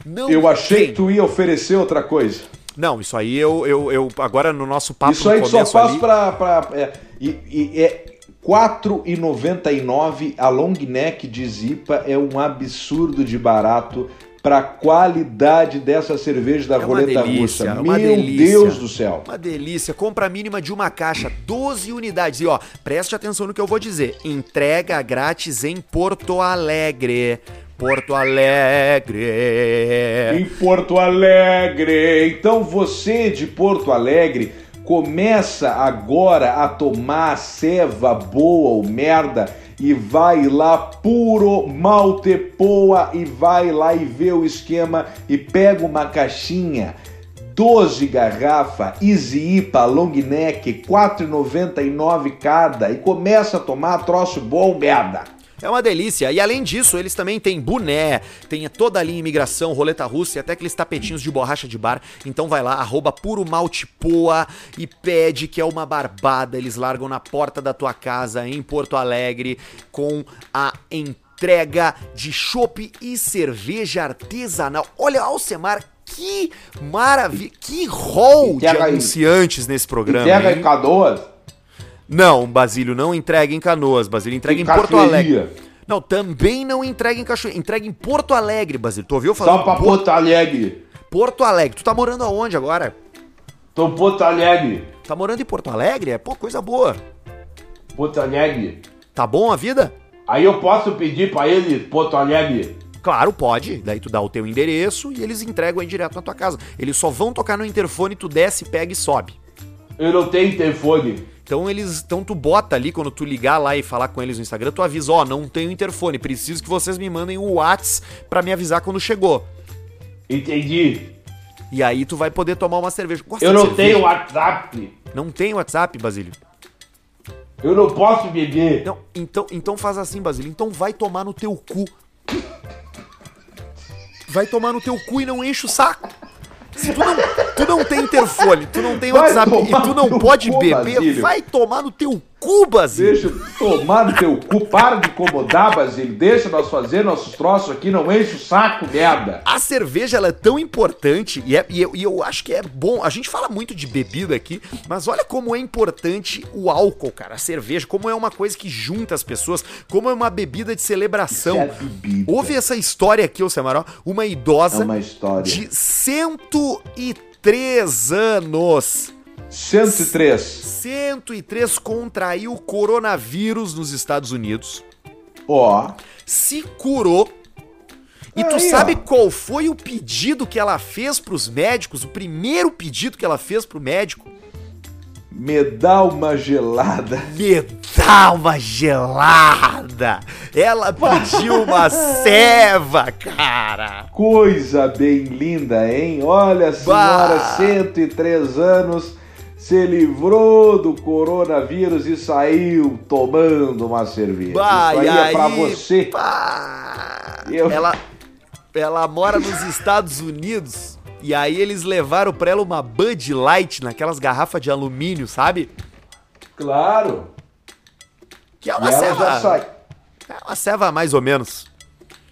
Não Eu achei tem. que tu ia oferecer outra coisa. Não, isso aí eu, eu, eu agora no nosso papo Isso aí só faz ali- pra. pra é, e, e é R$ 4,99 a long neck de Zipa é um absurdo de barato pra qualidade dessa cerveja da É roleta delícia, russa. é Meu delícia. Deus do céu. Uma delícia. Compra a mínima de uma caixa, 12 unidades. E ó, preste atenção no que eu vou dizer. Entrega grátis em Porto Alegre. Porto Alegre. Em Porto Alegre. Então você de Porto Alegre começa agora a tomar ceva boa ou merda e vai lá puro maltepoa e vai lá e vê o esquema e pega uma caixinha 12 garrafa Easy IPA Long Neck 4,99 cada e começa a tomar troço bom merda. É uma delícia. E além disso, eles também têm boné, tem toda a linha imigração, roleta russa e até aqueles tapetinhos de borracha de bar. Então vai lá, arroba puro malte poa e pede que é uma barbada. Eles largam na porta da tua casa em Porto Alegre com a entrega de chopp e cerveja artesanal. Olha, Alcemar, que maravilha, que rol de Entrega anunciantes nesse programa. Hein? em Canoas. Não, Basílio, não entrega em Canoas, Basílio, entrega Em em Porto. Alegre. Não, também não entrega em Cachoeira, entrega em Porto Alegre, Basílio. Tu ouviu falar? Só pra Porto Alegre. Porto Alegre. Tu tá morando aonde agora? Tô em Porto Alegre. Tá morando em Porto Alegre? É, pô, coisa boa. Porto Alegre. Tá bom a vida? Aí eu posso pedir pra ele Porto Alegre. Claro, pode. Daí tu dá o teu endereço e eles entregam aí direto na tua casa. Eles só vão tocar no interfone, tu desce, pega e sobe. Eu não tenho telefone. Então eles, então tu bota ali quando tu ligar lá e falar com eles no Instagram, tu avisa, ó, não tenho interfone, preciso que vocês me mandem o Whats pra me avisar quando chegou. Entendi. E aí tu vai poder tomar uma cerveja. Gosta Eu não cerveja? tenho WhatsApp. Não tem WhatsApp, Basílio? Eu não posso beber. Não, então, então faz assim, Basílio. Então vai tomar no teu cu. Vai tomar no teu cu e não enche o saco. Se tu não, tu não tem interfone, tu não tem Vai WhatsApp e tu não pode beber, Basílio. vai tomar no teu cu, Basílio. Deixa eu tomar no teu cu. Para de incomodar, Basílio. Deixa nós fazer nossos troços aqui. Não enche o saco, merda. A cerveja ela é tão importante e, é- e eu, e eu acho que é bom. A gente fala muito de bebida aqui, mas olha como é importante o álcool, cara. A cerveja, como é uma coisa que junta as pessoas, como é uma bebida de celebração. Isso é bebida. Houve essa história aqui, ô Samaró, uma idosa É uma história. de 103 anos. 103. 103 contraiu coronavírus nos Estados Unidos, Ó. se curou. E tu Aí, sabe ó. qual foi o pedido que ela fez pros médicos? O primeiro pedido que ela fez pro médico? Me dá uma gelada. Me dá uma gelada! Ela pediu uma <laughs> ceva, cara! Coisa bem linda, hein? Olha, a senhora, Bah. 103 anos, se livrou do coronavírus e saiu tomando uma cerveja. Bah, Isso aí, e é pra aí, você. pá, Eu- Ela, ela mora nos Estados Unidos e aí eles levaram pra ela uma Bud Light naquelas garrafas de alumínio, sabe? Claro. Que é uma já ceva. É uma ceva mais ou menos.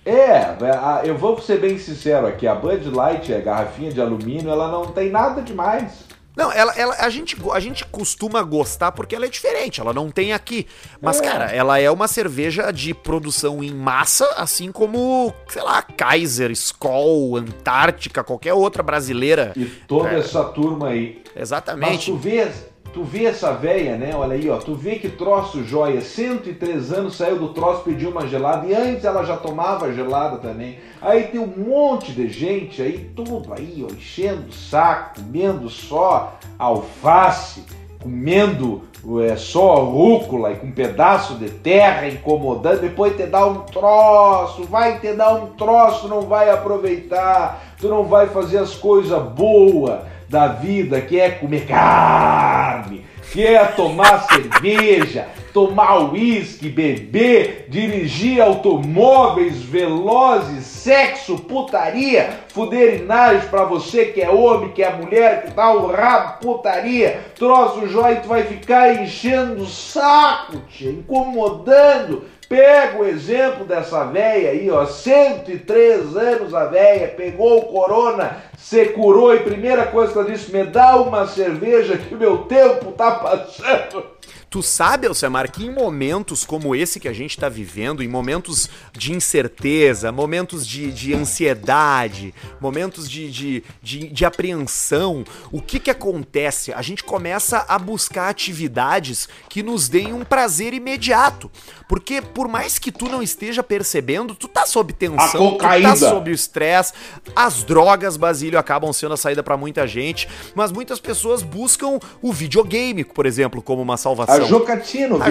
É, a- eu vou ser bem sincero aqui, a Bud Light, a garrafinha de alumínio, ela não tem nada demais. Não, ela, ela, a, gente, a gente costuma gostar porque ela é diferente, ela não tem aqui. Mas, É. cara, ela é uma cerveja de produção em massa, assim como, sei lá, Kaiser, Skol, Antártica, qualquer outra brasileira. E toda essa turma aí. Mas Exatamente. tu vê, tu vê essa véia, né? Olha aí, ó. Tu vê que troço joia. 103 anos saiu do troço, pediu uma gelada. E antes ela já tomava gelada também. Aí tem um monte de gente aí, tudo aí, ó, enchendo o saco, comendo só alface, comendo é, só rúcula e com um pedaço de terra incomodando. Depois te dá um troço, vai te dar um troço, não vai aproveitar. Tu não vai fazer as coisas boas da vida, que é comer carne, que é tomar <laughs> cerveja, tomar uísque, beber, dirigir automóveis velozes, sexo, putaria, fuderinagem pra você que é homem, que é mulher, que tá o rabo, putaria, troço jóia, tu vai ficar enchendo o saco, tia, incomodando. Pega o exemplo dessa véia aí, ó, 103 anos a véia, pegou o corona, se curou e primeira coisa que ela disse, me dá uma cerveja que meu tempo tá passando. Tu sabe, Alcemar, que em momentos como esse que a gente tá vivendo, em momentos de incerteza, momentos de, de ansiedade, momentos de, de, de, de apreensão, o que que acontece? A gente começa a buscar atividades que nos deem um prazer imediato. Porque por mais que tu não esteja percebendo, tu tá sob tensão, tu tá sob o estresse, as drogas, Basílio, acabam sendo a saída pra muita gente, mas muitas pessoas buscam o videogame, por exemplo, como uma salvação A jocatina, o a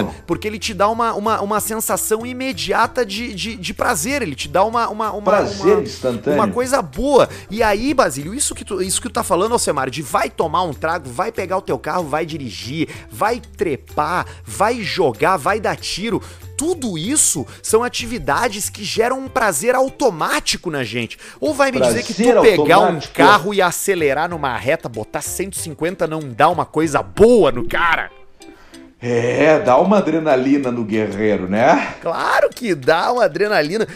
lindo. porque ele te dá uma, uma, uma sensação imediata de, de, de prazer, ele te dá uma, uma, uma, Prazer uma, instantâneo. uma coisa boa. E aí, Basílio, isso que tu, isso que tu tá falando, Alcemar, de vai tomar um trago, vai pegar o teu carro, vai dirigir, vai trepar, vai jogar, vai dar tiro. Tudo isso são atividades que geram um prazer automático na gente. Ou vai me dizer que tu Prazer pegar um automático. carro e acelerar numa reta, botar 150 não dá uma coisa boa no cara? É, dá uma adrenalina no guerreiro, né? Claro que dá uma adrenalina.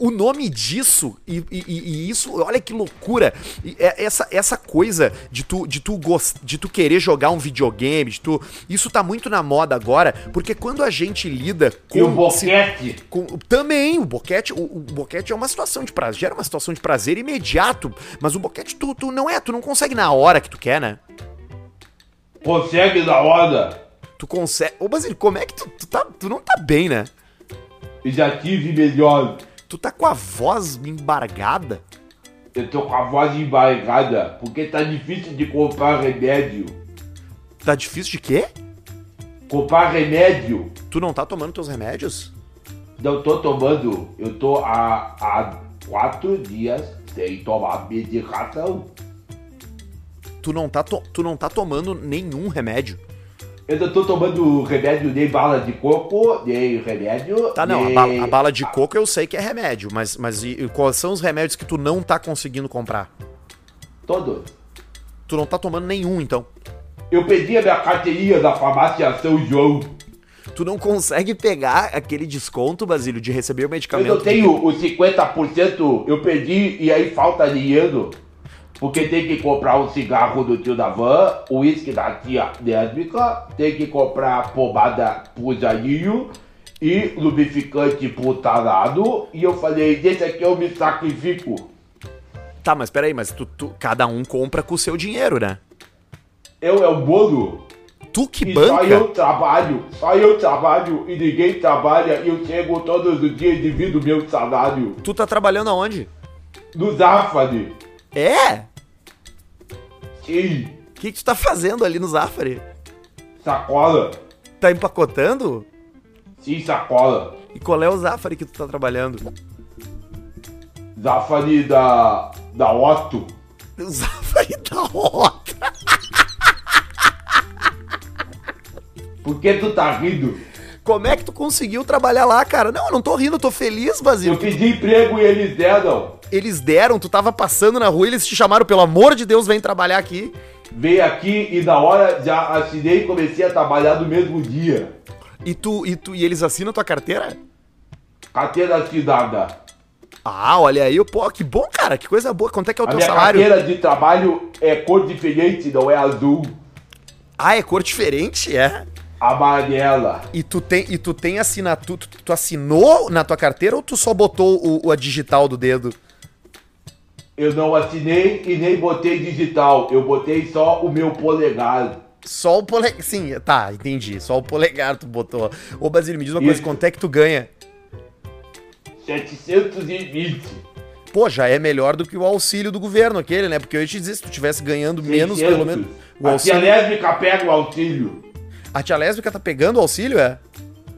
O nome disso, e, e- e isso, olha que loucura. E é- essa, essa coisa de tu, de, tu gost, de tu querer jogar um videogame, de tu, isso tá muito na moda agora, porque quando a gente lida com. E o boquete. com- também, o boquete, o, o boquete é uma situação de prazer, gera uma situação de prazer imediato, mas o boquete tu, tu não é, tu não consegue na hora que tu quer, né? Consegue da hora. Tu consegue. Ô, Basílio, como é que tu, tu tá. Tu não tá bem, né? E já tive melhor. Tu tá com a voz embargada. Eu tô com a voz embargada, porque tá difícil de comprar remédio. Tá difícil de quê? Comprar remédio. Tu não tá tomando teus remédios? Não tô tomando. Eu tô há, há quatro dias sem tomar medicação. Tu não tá, tu não tá tomando nenhum remédio. Eu tô tomando remédio nem bala de coco, nem remédio. Tá, não. A nem... bala, a bala de coco eu sei que é remédio, mas, mas e, e quais são os remédios que tu não tá conseguindo comprar? Todos. Tu não tá tomando nenhum, então. Eu pedi a minha carteirinha da farmácia São João. Tu não consegue pegar aquele desconto, Basílio, de receber o Eu medicamento. não tenho os 50%, eu pedi e aí falta dinheiro. Porque tem que comprar um cigarro do tio da van, o uísque da tia lésbica, tem que comprar pomada pro Zaninho e lubrificante pro tarado. E eu falei, desse aqui eu me sacrifico. Tá, mas peraí, mas tu, tu- cada um compra com o seu dinheiro, né? Eu é o bolo. Tu que E só eu banca. trabalho, só eu trabalho e ninguém trabalha e eu chego todos os dias e divido meu salário. Tu tá trabalhando aonde? No Zafari. É? Sim, O que, que tu tá fazendo ali no Zafari? sacola. Tá empacotando? Sim, sacola. E qual é o Zafari que tu tá trabalhando? Zafari da. da Otto. O Zafari <laughs> da outra. Por que tu tá rindo? Como é que tu conseguiu trabalhar lá, cara? Não, eu não tô rindo, eu tô feliz, Eu Basílio. pedi emprego e eles deram. Eles deram, tu tava passando na rua, eles te chamaram, pelo amor de Deus, vem trabalhar aqui. Veio aqui e na hora já assinei e comecei a trabalhar no mesmo dia. E tu, e tu, e eles assinam tua carteira? Carteira assinada. Ah, olha aí, pô, que bom, cara, que coisa boa. Quanto é que é o A teu salário? carteira de trabalho é cor diferente, não é azul, Ah, é cor diferente, é? amarela. E tu tem, e tu tem assinatura, tu, tu assinou na tua carteira ou tu só botou o, o- a digital do dedo? Eu não assinei e nem botei digital, eu botei só o meu polegar. Só o polegar. Sim, tá, entendi. Só o polegar tu botou. Ô, Basílio, me diz uma coisa, Isso. quanto é que tu ganha? 720. Pô, já é melhor do que o auxílio do governo, aquele, né? Porque eu ia te dizer, se tu tivesse ganhando menos, 600. pelo menos. O A tia auxílio. lésbica pega o auxílio. A tia lésbica tá pegando o auxílio, é?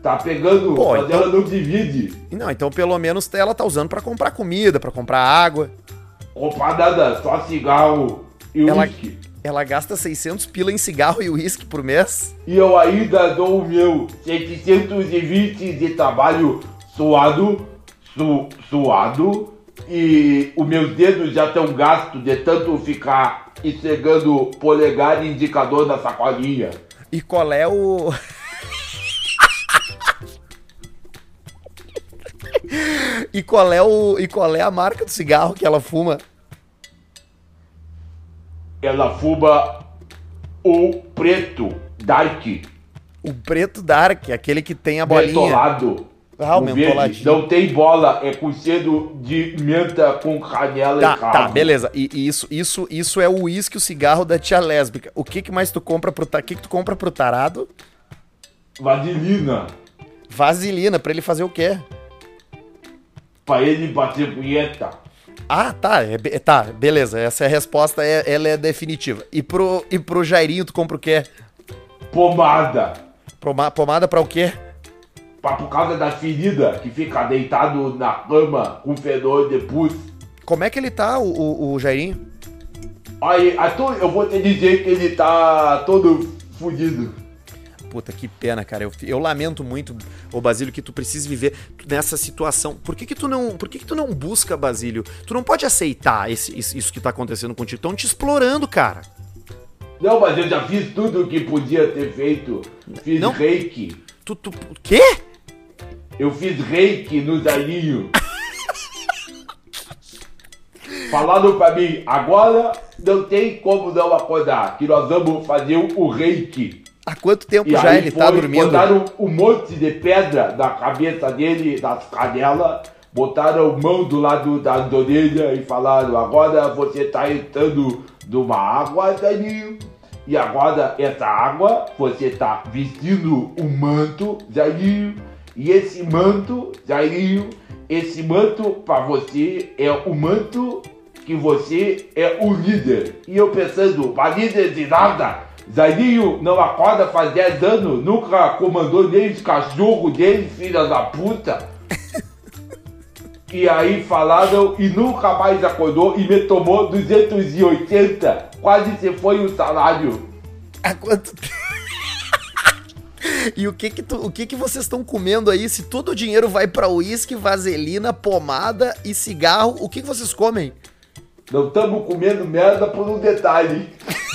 Tá pegando, Pô, mas então- ela não divide. Não, então pelo menos ela tá usando pra comprar comida, pra comprar água. Comprar nada, só cigarro e Ela, uísque. ela gasta 600 pila em cigarro e uísque por mês. E eu ainda dou o meu 720 de trabalho suado, su, suado, e os meus dedos já estão gastos de tanto ficar esfregando polegar e indicador na sacolinha. E qual é o. <laughs> e qual é o. E qual é a marca do cigarro que ela fuma? Ela fuma o preto, dark, O preto dark, aquele que tem a bolinha. mentolado. Ah, o verde não tem bola, é com cheiro de menta com canela Tá, e cravo. tá, beleza. E, e isso, isso, isso é o uísque, o cigarro da tia lésbica. O que que mais tu compra pro, que que tu compra pro tarado? Vaselina, Vaselina, pra ele fazer o quê? Pra ele bater punheta. Ah, tá, é tá, beleza. Essa é a resposta, é, ela é definitiva. E pro, e pro Jairinho, tu compra o quê? Pomada. Poma- Pomada pra o quê? Pra, por causa da ferida que fica deitado na cama com fedor de pus. Como é que ele tá, o, o, o Jairinho? Aí, eu vou te dizer que ele tá todo fudido. Puta, que pena, cara. Eu, eu lamento muito, ô Basílio, que tu precisa viver nessa situação. Por que que tu não, por que que tu não busca, Basílio? Tu não pode aceitar esse, isso, isso que tá acontecendo contigo. Estão te explorando, cara. Não, mas eu já fiz tudo o que podia ter feito. Fiz Não. reiki. Tu, tu, quê? Eu fiz reiki no Zairinho. Falaram pra mim, agora não tem como não acordar, que nós vamos fazer o reiki. Há quanto tempo E já ele tá foi, dormindo? botaram um monte de pedra na cabeça dele, nas canelas, botaram mão do lado das orelhas e falaram, agora você tá entrando numa água, Zairinho. E agora essa água, você tá vestindo um manto, Zairinho. E esse manto, Zairinho, esse manto pra você é o manto que você é o líder. E eu pensando, mas líder de nada. Zairinho não acorda faz 10 anos, nunca comandou nem os cachorros dele, filha da puta. E aí falaram e nunca mais acordou e me tomou 280. Quase se foi o salário. Há quanto tempo? <laughs> E o que que, tu, o que que vocês estão comendo aí? Se todo o dinheiro vai pra uísque, vaselina, pomada e cigarro, o que que vocês comem? Não estamos comendo merda por um detalhe. <laughs>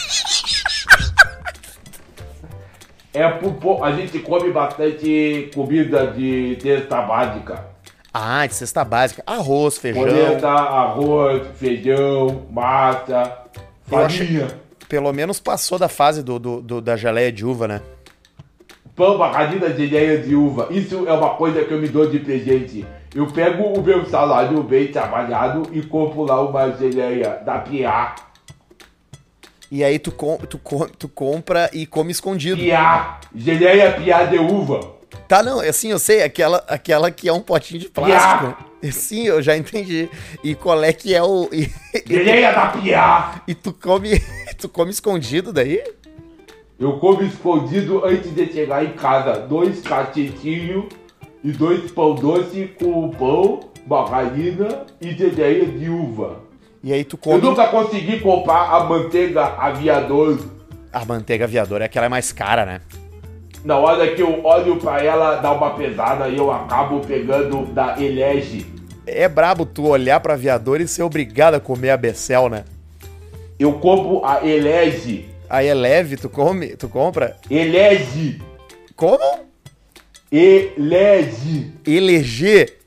É por a gente come bastante comida de cesta básica. Ah, de cesta básica. Arroz, feijão. Polenta, arroz, feijão, massa, farinha, Pelo menos passou da fase do, do- do- da geleia de uva, né? pão, bacadinha de geleia de uva. Isso é uma coisa que eu me dou de presente. Eu pego o meu salário bem trabalhado e compro lá uma geleia da Pia. E aí tu, com, tu, com- tu compra e come escondido. Pia, geleia Pia de uva. Tá, não, assim, eu sei, aquela, aquela que é um potinho de plástico. Sim, eu já entendi. E qual é que é o. E, Geleia da Pia. e tu come. <laughs> Tu come escondido daí? Eu como escondido antes de chegar em casa. Dois cacetinhos e dois pão doce com pão, margarina e geleia de uva. E aí tu Eu come. nunca consegui comprar a manteiga aviador. A manteiga aviadora é aquela mais cara, né? Na hora que eu olho pra ela, dá uma pesada e eu acabo pegando da Elege. É brabo tu olhar pra aviador e ser obrigado a comer a Becel, né? Eu compro a Elege. Aí é leve, tu come, tu compra. Elege. Como? Elege. Eleger.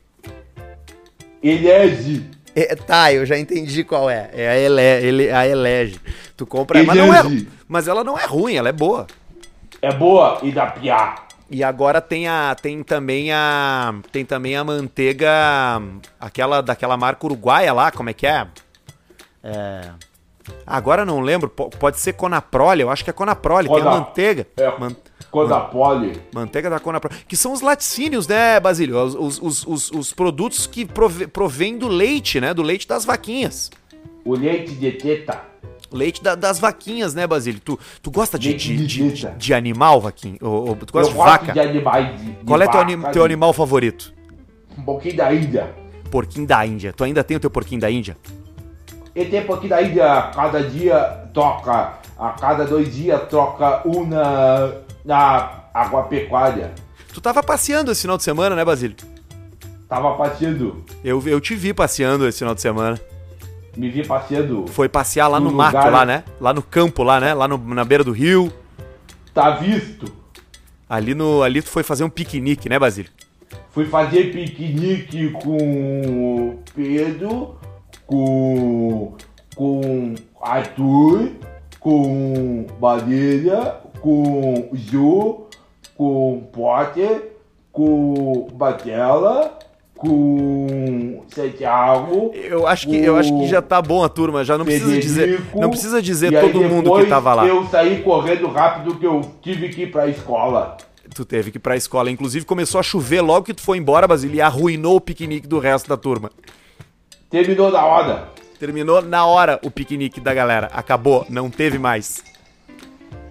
Elege. É, tá, eu já entendi qual é. É a, ele, ele, a Elege. Tu compra, mas não é, mas ela não é ruim, ela é boa. É boa e dá piá. E agora tem a tem também a tem também a manteiga aquela daquela marca uruguaia lá, como é que é? É Agora não lembro, po- pode ser Conaprole, eu acho que é Conaprole, a Cona- manteiga. É. Man- Codapole. Manteiga da Conaprole, que são os laticínios, né, Basílio? Os, os, os, os- os produtos que prove, provêm do leite, né? Do leite das vaquinhas. O leite de teta. Leite da- das vaquinhas, né, Basílio? Tu, tu gosta de, de, de de, de animal, vaquinho? Ou, ou tu gosta eu de vaca? de animais. Qual é teu, anim- teu animal favorito? Um pouquinho da Índia. Porquinho da Índia. Tu ainda tem o teu porquinho da Índia? E tem pouquinho da Índia, a cada dia troca, a cada dois dias troca um na, agropecuária. Tu tava passeando esse final de semana, né, Basílio? Tava passeando, Eu, eu te vi passeando esse final de semana. me vi passeando. Foi passear lá no No mato, lugar- lá, né? Lá no campo, lá, né? Lá no- na beira do rio. Tá visto? Ali, no, ali tu foi fazer um piquenique, né, Basílio? Fui fazer piquenique com o Pedro, com, com Arthur, com Marília, com Ju, com Potter, com Batella, com Santiago. Eu acho que, eu acho que já tá bom a turma, já não precisa dizer, Federico, não precisa dizer todo mundo que tava lá. Eu saí correndo rápido que eu tive que ir pra escola. Tu teve que ir pra escola. Inclusive começou a chover logo que tu foi embora, Basílio, e arruinou o piquenique do resto da turma. Terminou da hora. Terminou na hora o piquenique da galera. Acabou, não teve mais.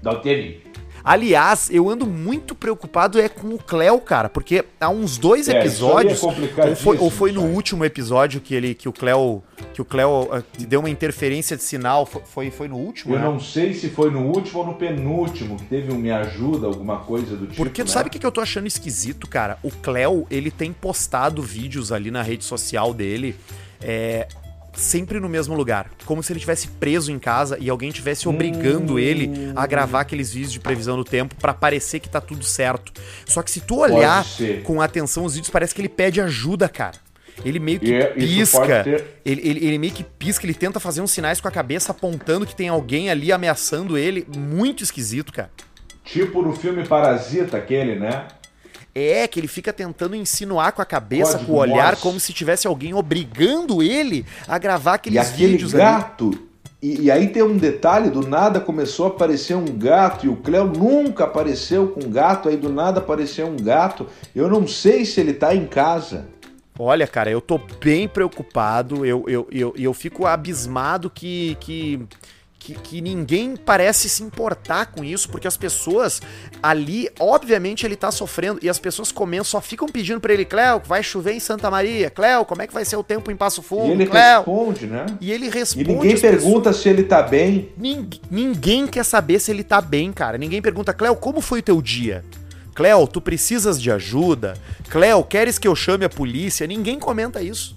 Não teve. Aliás, eu ando muito preocupado é com o Cléo, cara, porque há uns dois É, episódios, isso é complicadíssimo, ou foi, ou foi no último episódio que ele que o Cléo que o Cléo ah, deu uma interferência de sinal, foi foi, no último, Eu né? não sei se foi no último ou no penúltimo que teve um Me Ajuda, alguma coisa do tipo. Porque tu né? sabe o que que eu tô achando esquisito, cara? O Cléo, ele tem postado vídeos ali na rede social dele, é, sempre no mesmo lugar. Como se ele tivesse preso em casa e alguém tivesse obrigando Hum. ele a gravar aqueles vídeos de previsão do tempo pra parecer que tá tudo certo. Só que se tu olhar com atenção os vídeos, parece que ele pede ajuda, cara. Ele meio que É, isso pode pisca. Ele, ele, ele meio que pisca, ele tenta fazer uns sinais com a cabeça apontando que tem alguém ali ameaçando ele. Muito esquisito, cara. Tipo no filme Parasita, aquele, né? É, que ele fica tentando insinuar com a cabeça, com o olhar, como se tivesse alguém obrigando ele a gravar E aqueles aquele vídeos ali. gato. E, e aí tem um detalhe, do nada começou a aparecer um gato, e o Cléo nunca apareceu com um gato, aí do nada apareceu um gato. Eu não sei se ele tá em casa. Olha, cara, eu tô bem preocupado, eu, eu, eu, eu fico abismado que, que, que, que ninguém parece se importar com isso, porque as pessoas ali, obviamente ele tá sofrendo, e as pessoas comendo, só ficam pedindo pra ele, Cléo, vai chover em Santa Maria, Cléo, como é que vai ser o tempo em Passo E Fundo, ele Cléo? responde, né? E ele E responde ninguém as pessoas. pergunta se ele tá bem. Nin- Ninguém quer saber se ele tá bem, cara. Ninguém pergunta, Cléo, como foi o teu dia? Cléo, tu precisas de ajuda? Cléo, queres que eu chame a polícia? Ninguém comenta isso.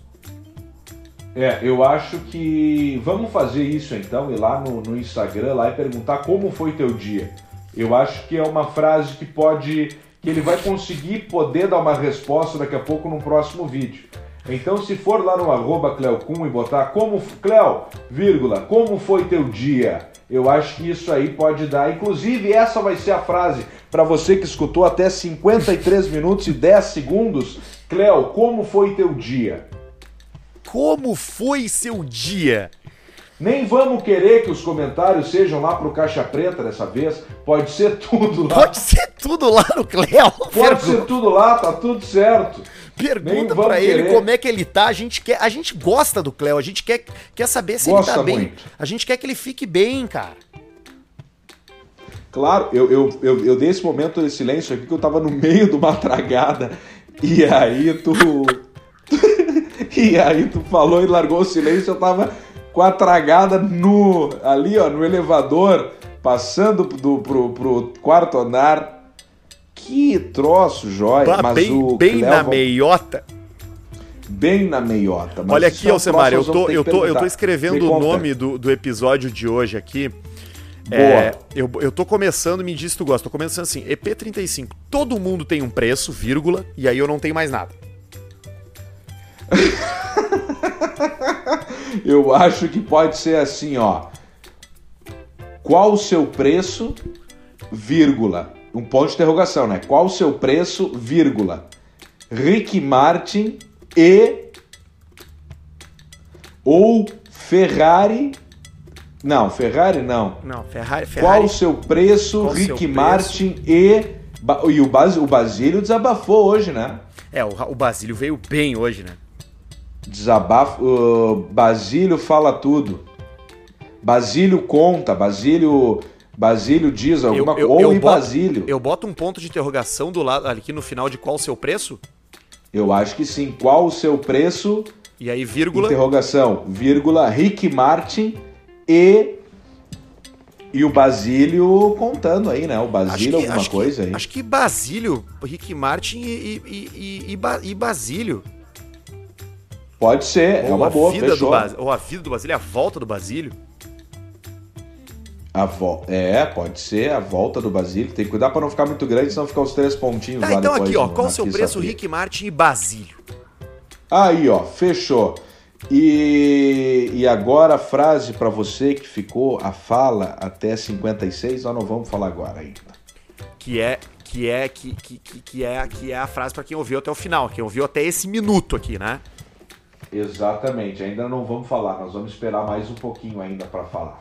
É, eu acho que vamos fazer isso então, ir lá no, no Instagram lá e perguntar como foi teu dia. Eu acho que é uma frase que pode. que ele vai conseguir poder dar uma resposta daqui a pouco no próximo vídeo. Então, se for lá no arroba Cleocum e botar como. Cleo, vírgula, como foi teu dia? Eu acho que isso aí pode dar. Inclusive, essa vai ser a frase para você que escutou até 53 minutos e 10 segundos. Cleo, como foi teu dia? Como foi seu dia? Nem vamos querer que os comentários sejam lá pro Caixa Preta dessa vez. Pode ser tudo lá. Pode ser tudo lá no Cléo. Pode ser tudo lá, tá tudo certo. Pergunta pra ele querer. como é que ele tá. A gente quer, a gente gosta do Cléo, a gente quer, quer saber se Gosta ele tá bem. muito. A gente quer que ele fique bem, cara. Claro, eu, eu, eu, eu dei esse momento de silêncio aqui que eu tava no meio de uma tragada. E aí tu. E aí tu falou e largou o silêncio, eu tava com a tragada no. ali, ó, no elevador, passando do, pro, pro quarto andar. Que troço, jóia. Bah, Mas bem o bem Cléo na va- meiota. Bem na meiota. Olha aqui, é Alcemar, eu tô, eu tô, eu tô escrevendo o nome do, do episódio de hoje aqui. Boa. É, eu, eu tô começando, me diz se tu gosta, tô começando assim, EP35, todo mundo tem um preço, vírgula, e aí eu não tenho mais nada. <laughs> Eu acho que pode ser assim, ó. Qual o seu preço, vírgula. Um ponto de interrogação, né? Qual o seu preço, vírgula. Rick Martin e ou Ferrari. Não, Ferrari não. Não, Ferrari. Qual Ferrari o seu preço, Qual Rick seu Martin e. Ba- E o, Bas, o Basílio desabafou hoje, né? É, o, o Basílio veio bem hoje, né? Desabafo. o Basílio fala tudo. Basílio conta, Basílio. Basílio diz alguma coisa. Ou e boto, Basílio. eu boto um ponto de interrogação do lado ali aqui no final de qual o seu preço? Eu acho que sim. Qual o seu preço? E aí, vírgula. Interrogação, vírgula, Rick Martin e. E o Basílio contando aí, né? O Basílio, alguma acho coisa que, aí. Acho que Basílio, Rick Martin e, e, e, e, e Basílio. Pode ser, é Ou uma a boa, vida fechou. do Bas- Ou a vida do Basílio, a volta do Basílio. A vo... É, pode ser a volta do Basílio. Tem que cuidar pra não ficar muito grande, senão ficar os três pontinhos Tá, lá então aqui, ó. no- Qual o seu preço, fria. Rick Martin e Basílio? Aí, ó, fechou. E, e agora a frase pra você que ficou a fala até 56, nós não vamos falar agora ainda. Que é. Que é, que, que, que, é, que é a frase pra quem ouviu até o final, quem ouviu até esse minuto aqui, né? Exatamente, ainda não vamos falar, nós vamos esperar mais um pouquinho ainda pra falar.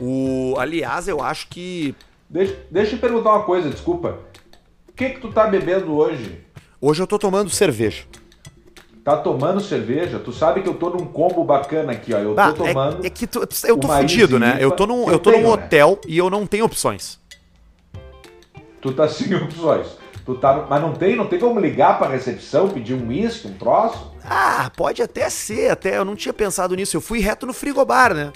O, aliás, eu acho que Deixa, deixa eu perguntar uma coisa, desculpa. O que que tu tá bebendo hoje? hoje eu tô tomando cerveja. Tá tomando cerveja? Tu sabe que eu tô num combo bacana aqui, ó. Eu Ah, tô tomando. é, é que tu- eu tô fudido, né? Eu tô num, Eu eu tô num tenho, né? hotel e eu não tenho opções. Tu tá <laughs> sem opções. Tu tá, mas não tem, não tem como ligar pra recepção, pedir um uísque, um troço? Ah, pode até ser, até eu não tinha pensado nisso. Eu fui reto no frigobar, né?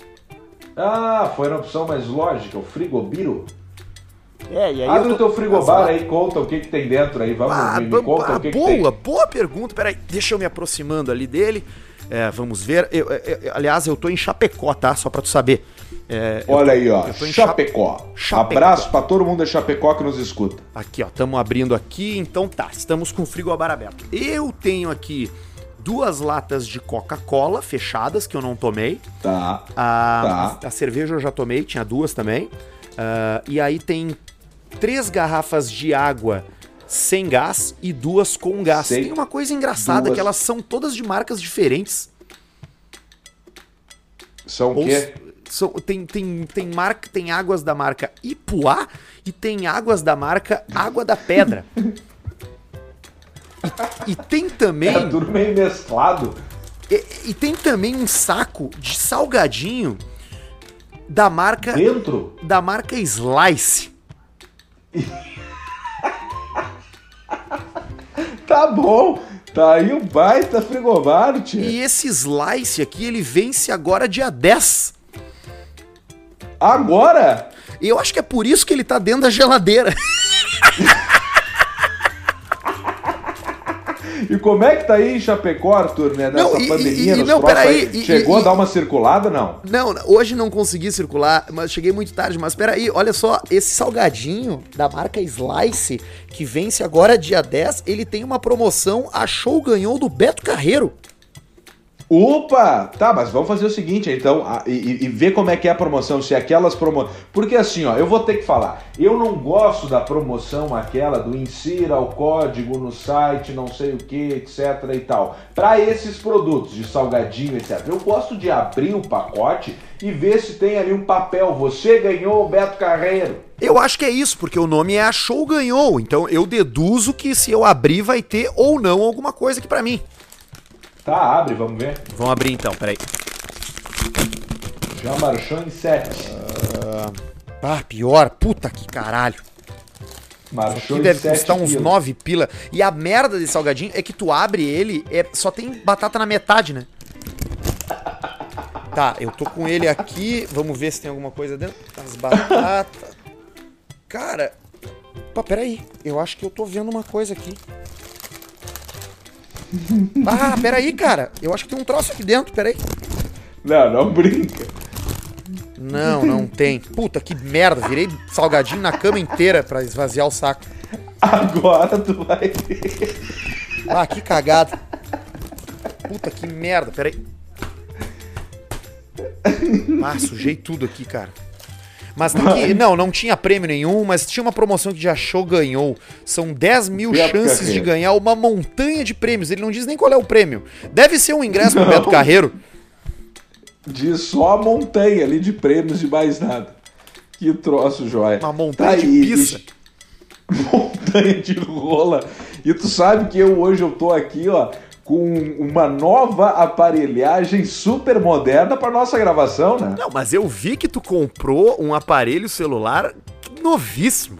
Ah, foi na opção mais lógica, o frigobiro. É, e Abre o teu frigobar aí, conta o que que tem dentro aí, vamos, Ah, me, conta ah, o que que boa, tem. boa pergunta. Peraí, deixa eu me aproximando ali dele. É, vamos ver. Eu- eu- eu- aliás, eu tô em Chapecó, tá? Só pra tu saber. É, Olha aí, ó, Chapecó. Chapecó. Abraço pra todo mundo da Chapecó que nos escuta. Aqui, ó, estamos abrindo aqui, então tá, estamos com o frigobar aberto. Eu tenho aqui duas latas de Coca-Cola fechadas que eu não tomei. Tá. A, Tá. a cerveja eu já tomei, tinha duas também. Ah, e aí tem três garrafas de água sem gás e duas com gás. Tem uma coisa engraçada duas. que elas são todas de marcas diferentes. São o quê? são- tem, tem, tem, marca, tem águas da marca Ipuá e tem águas da marca Água da Pedra. <laughs> E, e tem também. É tudo meio mesclado. E, e tem também um saco de salgadinho da marca Dentro? da marca Slice. <laughs> Tá bom. Tá aí um baita frigobar, tio. E esse Slice aqui, ele vence agora dia 10. Agora? Eu acho que é por isso que ele tá dentro da geladeira. <laughs> E como é que tá aí em Chapecó, Arthur, né? Nessa Não, e- pandemia, e- e- não, peraí, aí? Chegou a dar uma circulada, não? Não, hoje não consegui circular, mas cheguei muito tarde. Mas peraí, olha só, esse salgadinho da marca Slice, que vence agora dia 10, ele tem uma promoção, achou ganhou do Beto Carreiro. Opa! Tá, mas vamos fazer o seguinte, então, a- e, e- ver como é que é a promoção, se aquelas promoções. Porque assim, ó, eu vou ter que falar. Eu não gosto da promoção aquela do insira o código no site, não sei o que, etc e tal. Para esses produtos de salgadinho, etc. Eu gosto de abrir o pacote e ver se tem ali um papel. Você ganhou o Beto Carreiro. Eu acho que é isso, porque o nome é Achou Ganhou. Então eu deduzo que se eu abrir vai ter ou não alguma coisa aqui pra mim. Tá, abre, vamos ver. Vamos abrir então, peraí. Já marchou em 7. Ah, pior, puta que caralho. Marchou Que deve custar uns quilos. 9 pila. E a merda desse salgadinho é que tu abre ele, é, só tem batata na metade, né? Tá, eu tô com ele aqui. Vamos ver se tem alguma coisa dentro. As batatas. Cara. Pá, peraí. Eu acho que eu tô vendo uma coisa aqui. Ah, peraí, cara. Eu acho que tem um troço aqui dentro, peraí. Não, não brinca. Não, não tem. Puta que merda. Virei salgadinho na cama inteira pra esvaziar o saco. Agora tu vai ver. Ah, que cagada. Puta que merda, peraí. Ah, sujei tudo aqui, cara. Mas que, não, não tinha prêmio nenhum, mas tinha uma promoção que já achou ganhou. São 10 mil Beto chances de Carreiro. ganhar uma montanha de prêmios. Ele não diz nem qual é o prêmio. Deve ser um ingresso pro Beto Carreiro. Diz só a montanha ali de prêmios e mais nada. Que troço, joia. Uma montanha Tá de aí, pizza. <laughs> Montanha de rola. E tu sabe que eu hoje eu tô aqui, ó, com uma nova aparelhagem super moderna para nossa gravação, né? Não, mas eu vi que tu comprou um aparelho celular novíssimo.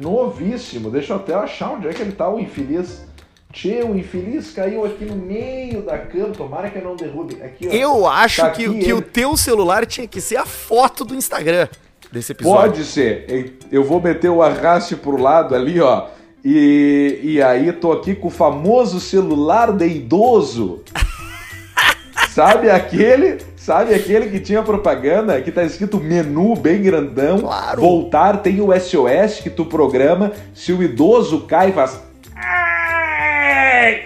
Novíssimo. Deixa eu até achar onde é que ele tá, o infeliz. Tchê, o infeliz caiu aqui no meio da cama. Tomara que eu não derrube. Aqui, ó. Eu acho Tá que, que o teu celular tinha que ser a foto do Instagram desse episódio. Pode ser. Eu vou meter o arraste pro lado ali, ó. E, e aí tô aqui com o famoso celular de idoso. <laughs> sabe aquele? Sabe aquele que tinha propaganda que tá escrito menu bem grandão? Claro. Voltar tem o SOS que tu programa. Se o idoso cai, faz.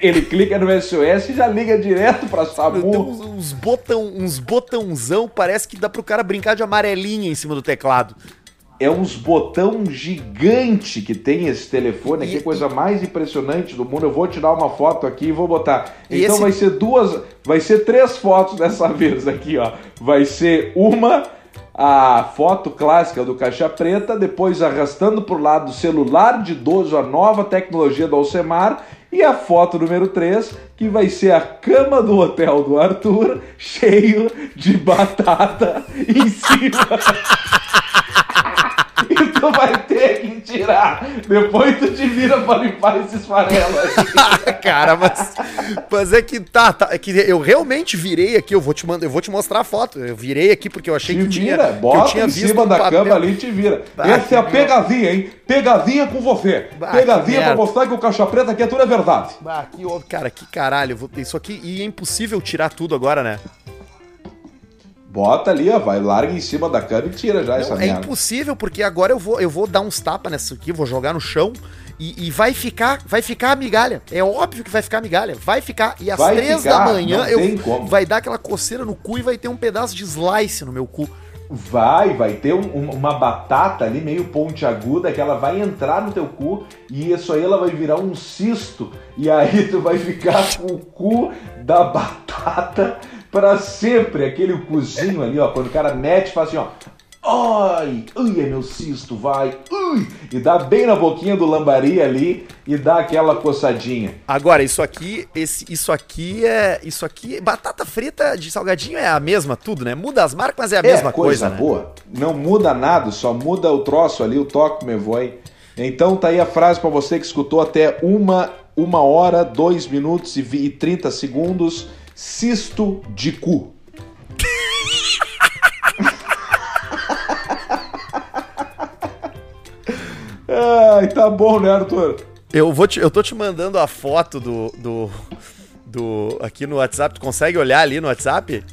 Ele clica no SOS e já liga direto pra Tem SAMU. uns, uns, botão, uns botãozão, parece que dá pro cara brincar de amarelinha em cima do teclado. É uns botão gigante que tem esse telefone aqui, E- coisa mais impressionante do mundo. Eu vou tirar uma foto aqui e vou botar. E então esse- vai ser duas, vai ser três fotos dessa <laughs> vez aqui, ó. Vai ser uma a foto clássica do caixa preta, depois arrastando pro lado o celular de idoso, a nova tecnologia do Alcemar, e a foto número 3, que vai ser a cama do hotel do Arthur, <laughs> cheio de batata <laughs> em cima. E tu vai ter que tirar. Depois tu te vira pra limpar esses farelos aí. <laughs> cara, mas, mas é que tá, tá, é que eu realmente virei aqui, eu vou te mandar, eu vou te mostrar a foto. Eu virei aqui porque eu achei Te que tinha, vira, que eu bota tinha em visto cima da papel. cama ali e te vira. Bah, Essa é a que pegadinha, hein? Pegadinha com você. Bah, pegadinha que pra mostrar que o caixa preta aqui é tudo é verdade. Ah, que, cara, que caralho, isso aqui e é impossível tirar tudo agora, né? Bota ali, ó, vai, larga em cima da cama e tira já essa Não, é merda. impossível porque agora eu vou, eu vou dar uns tapas nessa aqui, vou jogar no chão e, e vai ficar, vai ficar a migalha. É óbvio que vai ficar a migalha, vai ficar. E às Vai três ficar, da manhã eu vai dar aquela coceira no cu e vai ter um pedaço de slice no meu cu. Vai, vai ter um- uma batata ali meio pontiaguda que ela vai entrar no teu cu e isso aí ela vai virar um cisto e aí tu vai ficar com o cu da batata pra sempre, aquele cozinho ali, ó, quando o cara mete, faz assim, ó. Ai, ui, é meu cisto, vai, ui, e dá bem na boquinha do lambari ali e dá aquela coçadinha. Agora, isso aqui, esse, isso aqui é. Isso aqui. Batata frita de salgadinho é a mesma, tudo, né? Muda as marcas, mas é a mesma coisa, né? boa. Não muda nada, só muda o troço ali, o toque me voe. Então tá aí a frase pra você que escutou até uma, uma hora, dois minutos e, e 30 segundos. Cisto de cu. Ai, tá bom, né, Arthur? Eu, vou te, eu tô te mandando a foto do, do, do. Aqui no WhatsApp. Tu consegue olhar ali no WhatsApp?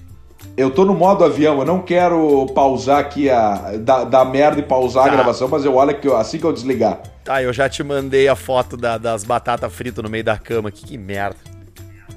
Eu tô no modo avião, eu não quero pausar aqui a. dar, dar merda e pausar Tá. a gravação, mas eu olho que eu- assim que eu desligar. Tá, eu já te mandei a foto da- das batatas fritas no meio da cama aqui. Que merda.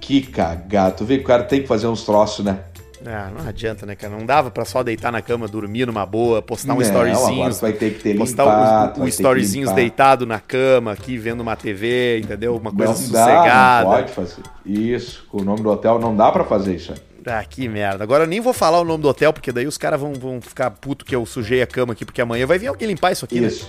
Que cagado. Tu vê que o cara tem que fazer uns troços, né? Ah, não adianta, né, cara? Não dava pra só deitar na cama, dormir numa boa, postar um Não, storyzinho. vai ter que ter postar limpado, um, um limpar. deitado na cama, aqui, vendo uma TV, entendeu? Uma coisa não sossegada. Dá, não pode fazer. Isso, com o nome do hotel não dá pra fazer isso. aí. Ah, que merda. Agora eu nem vou falar o nome do hotel, porque daí os caras vão, vão ficar puto que eu sujei a cama aqui, porque amanhã vai vir alguém limpar isso aqui, né? Isso.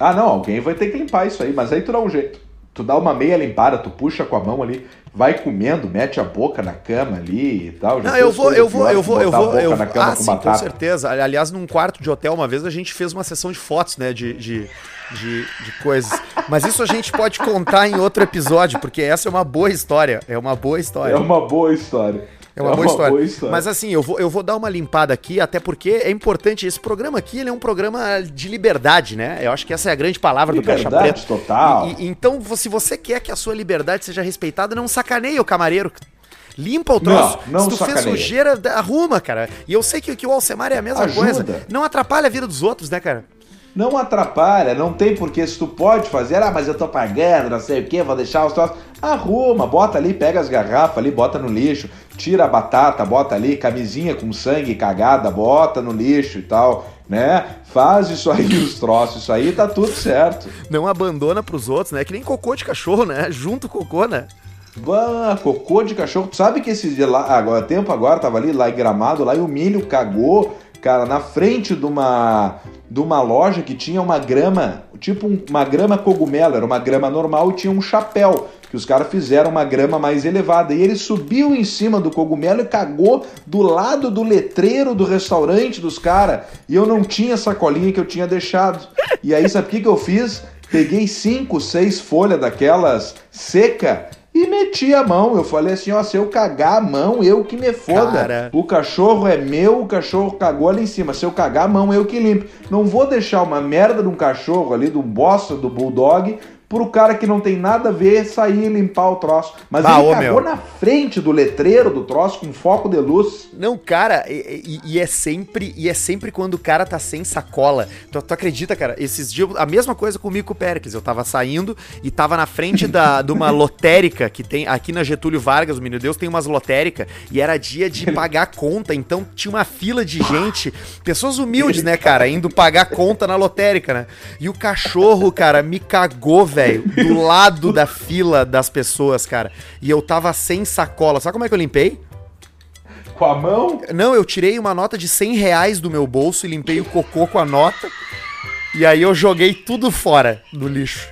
Ah, não, alguém vai ter que limpar isso aí, mas aí tu dá um jeito. Tu dá uma meia limpada, tu puxa com a mão ali, vai comendo, mete a boca na cama ali e tal. Já Não, eu vou, eu vou, eu vou, eu vou, eu vou. Ah, com sim, com batata. certeza. Aliás, num quarto de hotel, uma vez a gente fez uma sessão de fotos, né, de, de, de, de coisas. Mas isso a gente pode contar em outro episódio, porque essa é uma boa história. É uma boa história. É uma boa história. É uma, boa, história. Mas assim, eu vou, eu vou dar uma limpada aqui, até porque é importante. Esse programa aqui ele é um programa de liberdade, né? Eu acho que essa é a grande palavra do Caixa Liberdade Preta. total. E- e- então, se você quer que a sua liberdade seja respeitada, não sacaneia o camareiro. Limpa o troço. Não, não se tu fez sacaneia. sujeira, dá- arruma, cara. E eu sei que, que o Alcemar é a mesma Ajuda. coisa. Não atrapalha a vida dos outros, né, cara? Não atrapalha, não tem porque se tu pode fazer, ah, mas eu tô pagando, não sei o que, vou deixar os troços. Arruma, bota ali, pega as garrafas ali, bota no lixo, tira a batata, bota ali, camisinha com sangue cagada, bota no lixo e tal, né? Faz isso aí, os troços, isso aí tá tudo certo. Não abandona pros outros, né? Que nem cocô de cachorro, né? Junto cocô, né? Bah, cocô de cachorro. Tu sabe que esse dia lá, agora, tempo agora, tava ali lá em gramado, lá e o milho cagou, cara, na frente de uma de uma loja que tinha uma grama, tipo um, uma grama cogumelo, era uma grama normal e tinha um chapéu, que os caras fizeram uma grama mais elevada. E ele subiu em cima do cogumelo e cagou do lado do letreiro do restaurante dos caras. E eu não tinha sacolinha que eu tinha deixado. E aí, sabe o que, que eu fiz? Peguei cinco, seis folhas daquelas seca e meti a mão. Eu falei assim: ó, se eu cagar a mão, eu que me foda. Cara. O cachorro é meu, o cachorro cagou ali em cima. Se eu cagar a mão, eu que limpo. Não vou deixar uma merda de um cachorro ali, de um bosta do bulldog, pro cara que não tem nada a ver sair e limpar o troço. Mas Bah, ele cagou meu. na frente do letreiro do troço com foco de luz. Não, cara, e, e- e é sempre e é sempre quando o cara tá sem sacola. Tu, tu acredita, cara? Esses dias, a mesma coisa comigo com o Pericles. Eu tava saindo e tava na frente da, <laughs> de uma lotérica que tem aqui na Getúlio Vargas, o Menino Deus tem umas lotéricas e era dia de <laughs> pagar conta, então tinha uma fila de gente, pessoas humildes, né, cara, indo pagar conta na lotérica, né? E o cachorro, cara, me cagou, velho, do lado da fila das pessoas, cara. E eu tava sem sacola. Sabe como é que eu limpei? Com a mão? Não, eu tirei uma nota de 100 reais do meu bolso e limpei o cocô com a nota. E aí eu joguei tudo fora do lixo.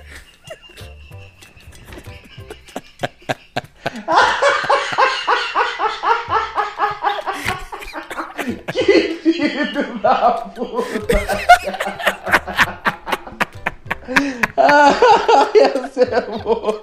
<laughs> Filho da puta! Ah, essa é boa.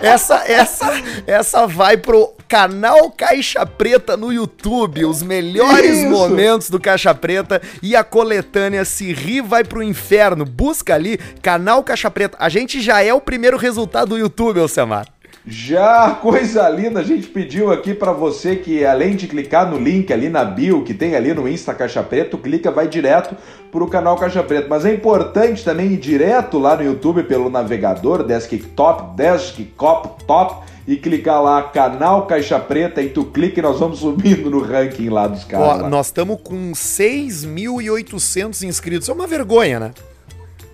Essa, essa, essa vai pro canal Caixa Preta no YouTube. Os melhores Isso. momentos do Caixa Preta e a coletânea Se Ri Vai Pro Inferno. Busca ali, canal Caixa Preta. A gente já é o primeiro resultado do YouTube, Elcemar. Já, coisa linda, a gente pediu aqui pra você que além de clicar no link ali na bio que tem ali no Insta Caixa Preto, clica, vai direto pro canal Caixa Preto. Mas é importante também ir direto lá no YouTube pelo navegador Desktop, Desktop Top e clicar lá canal Caixa Preta e tu clica e nós vamos subindo no ranking lá dos Ó, caras. lá. nós estamos com 6.800 inscritos. É uma vergonha, né?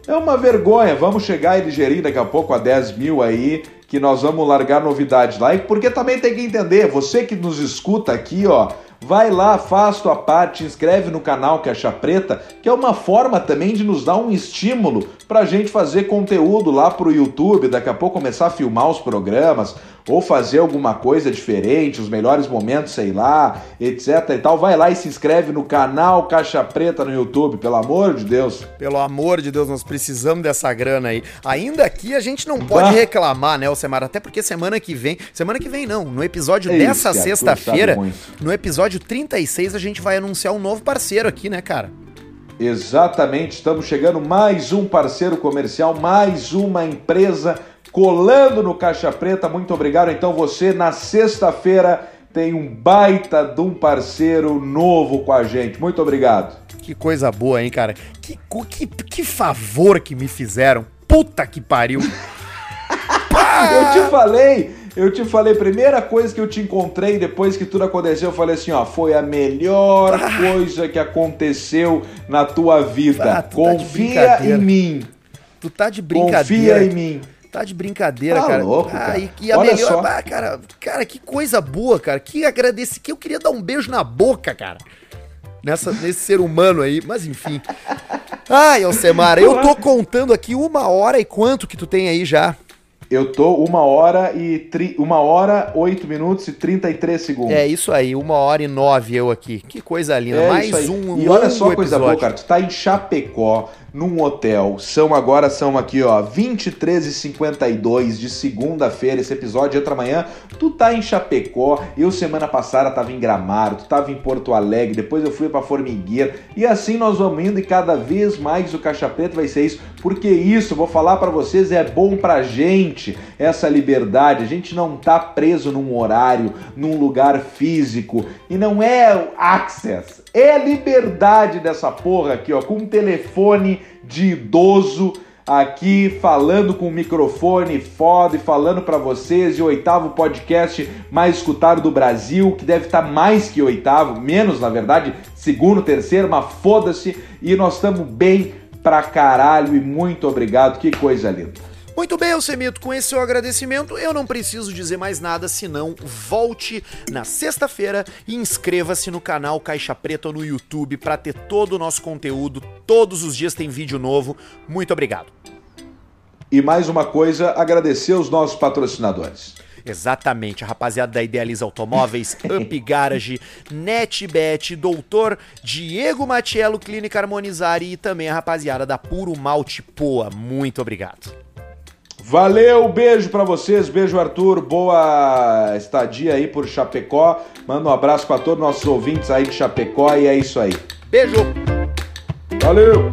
É uma vergonha. Vamos chegar aí ligeirinho daqui a pouco a 10 mil aí, que nós vamos largar novidades lá. E porque também tem que entender, você que nos escuta aqui, ó, vai lá, faz tua parte, inscreve no canal Caixa Preta, que é uma forma também de nos dar um estímulo pra gente fazer conteúdo lá pro YouTube, daqui a pouco começar a filmar os programas, ou fazer alguma coisa diferente, os melhores momentos, sei lá, etc e tal. Vai lá e se inscreve no canal Caixa Preta no YouTube, pelo amor de Deus. Pelo amor de Deus, nós precisamos dessa grana aí. Ainda aqui a gente não pode Bah. reclamar, né, Alcemar? Até porque semana que vem. Semana que vem não. No episódio dessa sexta-feira, no episódio 36, a gente vai anunciar um novo parceiro aqui, né, cara? Exatamente, estamos chegando mais um parceiro comercial, mais uma empresa colando no Caixa Preta. Muito obrigado. Então você na sexta-feira tem um baita de um parceiro novo com a gente. Muito obrigado. Que coisa boa, hein, cara? Que, que, que favor que me fizeram. Puta que pariu. <laughs> Eu te falei, eu te falei, primeira coisa que eu te encontrei depois que tudo aconteceu, eu falei assim, ó, foi a melhor coisa que aconteceu na tua vida. Ah, tu tá Confia brincadeira. em mim. Tu tá de Confia brincadeira. em mim. Tá de brincadeira, Tá cara. louco, Ah, cara. e, e a Olha melhor. só. Ah, cara, cara, que coisa boa, cara. Que agradeci. Que eu queria dar um beijo na boca, cara. Nessa, nesse ser humano aí, mas enfim. Ai, Alcemara, eu tô <laughs> contando aqui uma hora e quanto que tu tem aí já? Eu tô uma hora e tri... uma hora, oito minutos e 33 segundos. É isso aí, uma hora e nove eu aqui. Que coisa linda. É Mais um E olha só a coisa boa, episódio. cara. Tu tá em Chapecó, num hotel. São agora, são aqui, ó, 23h52 de segunda-feira. Esse episódio entra amanhã. Tu tá em Chapecó, eu semana passada tava em Gramado, tu tava em Porto Alegre, depois eu fui pra Formigueira. E assim nós vamos indo e cada vez mais o Caixa vai ser isso. Porque isso, vou falar para vocês, é bom pra gente, essa liberdade. A gente não tá preso num horário, num lugar físico. E não é access, é liberdade dessa porra aqui, ó, com um telefone de idoso aqui falando com o microfone foda e falando para vocês o oitavo podcast mais escutado do Brasil, que deve estar tá mais que oitavo, menos na verdade, segundo, terceiro, mas foda-se, e nós estamos bem pra caralho e muito obrigado, que coisa linda. Muito bem, Alcemito, com esse seu agradecimento, eu não preciso dizer mais nada, senão volte na sexta-feira e inscreva-se no canal Caixa Preta no YouTube para ter todo o nosso conteúdo. Todos os dias tem vídeo novo. Muito obrigado. E mais uma coisa, agradecer os nossos patrocinadores. Exatamente, a rapaziada da Idealiza Automóveis, <laughs> Up Garage, NetBet, Doutor Diego Matiello, Clínica Harmonizare e também a rapaziada da Puro Malte Poa. Muito obrigado. Valeu, beijo para vocês, beijo Arthur, boa estadia aí por Chapecó. Manda um abraço para todos os nossos ouvintes aí de Chapecó e é isso aí. Beijo. Valeu.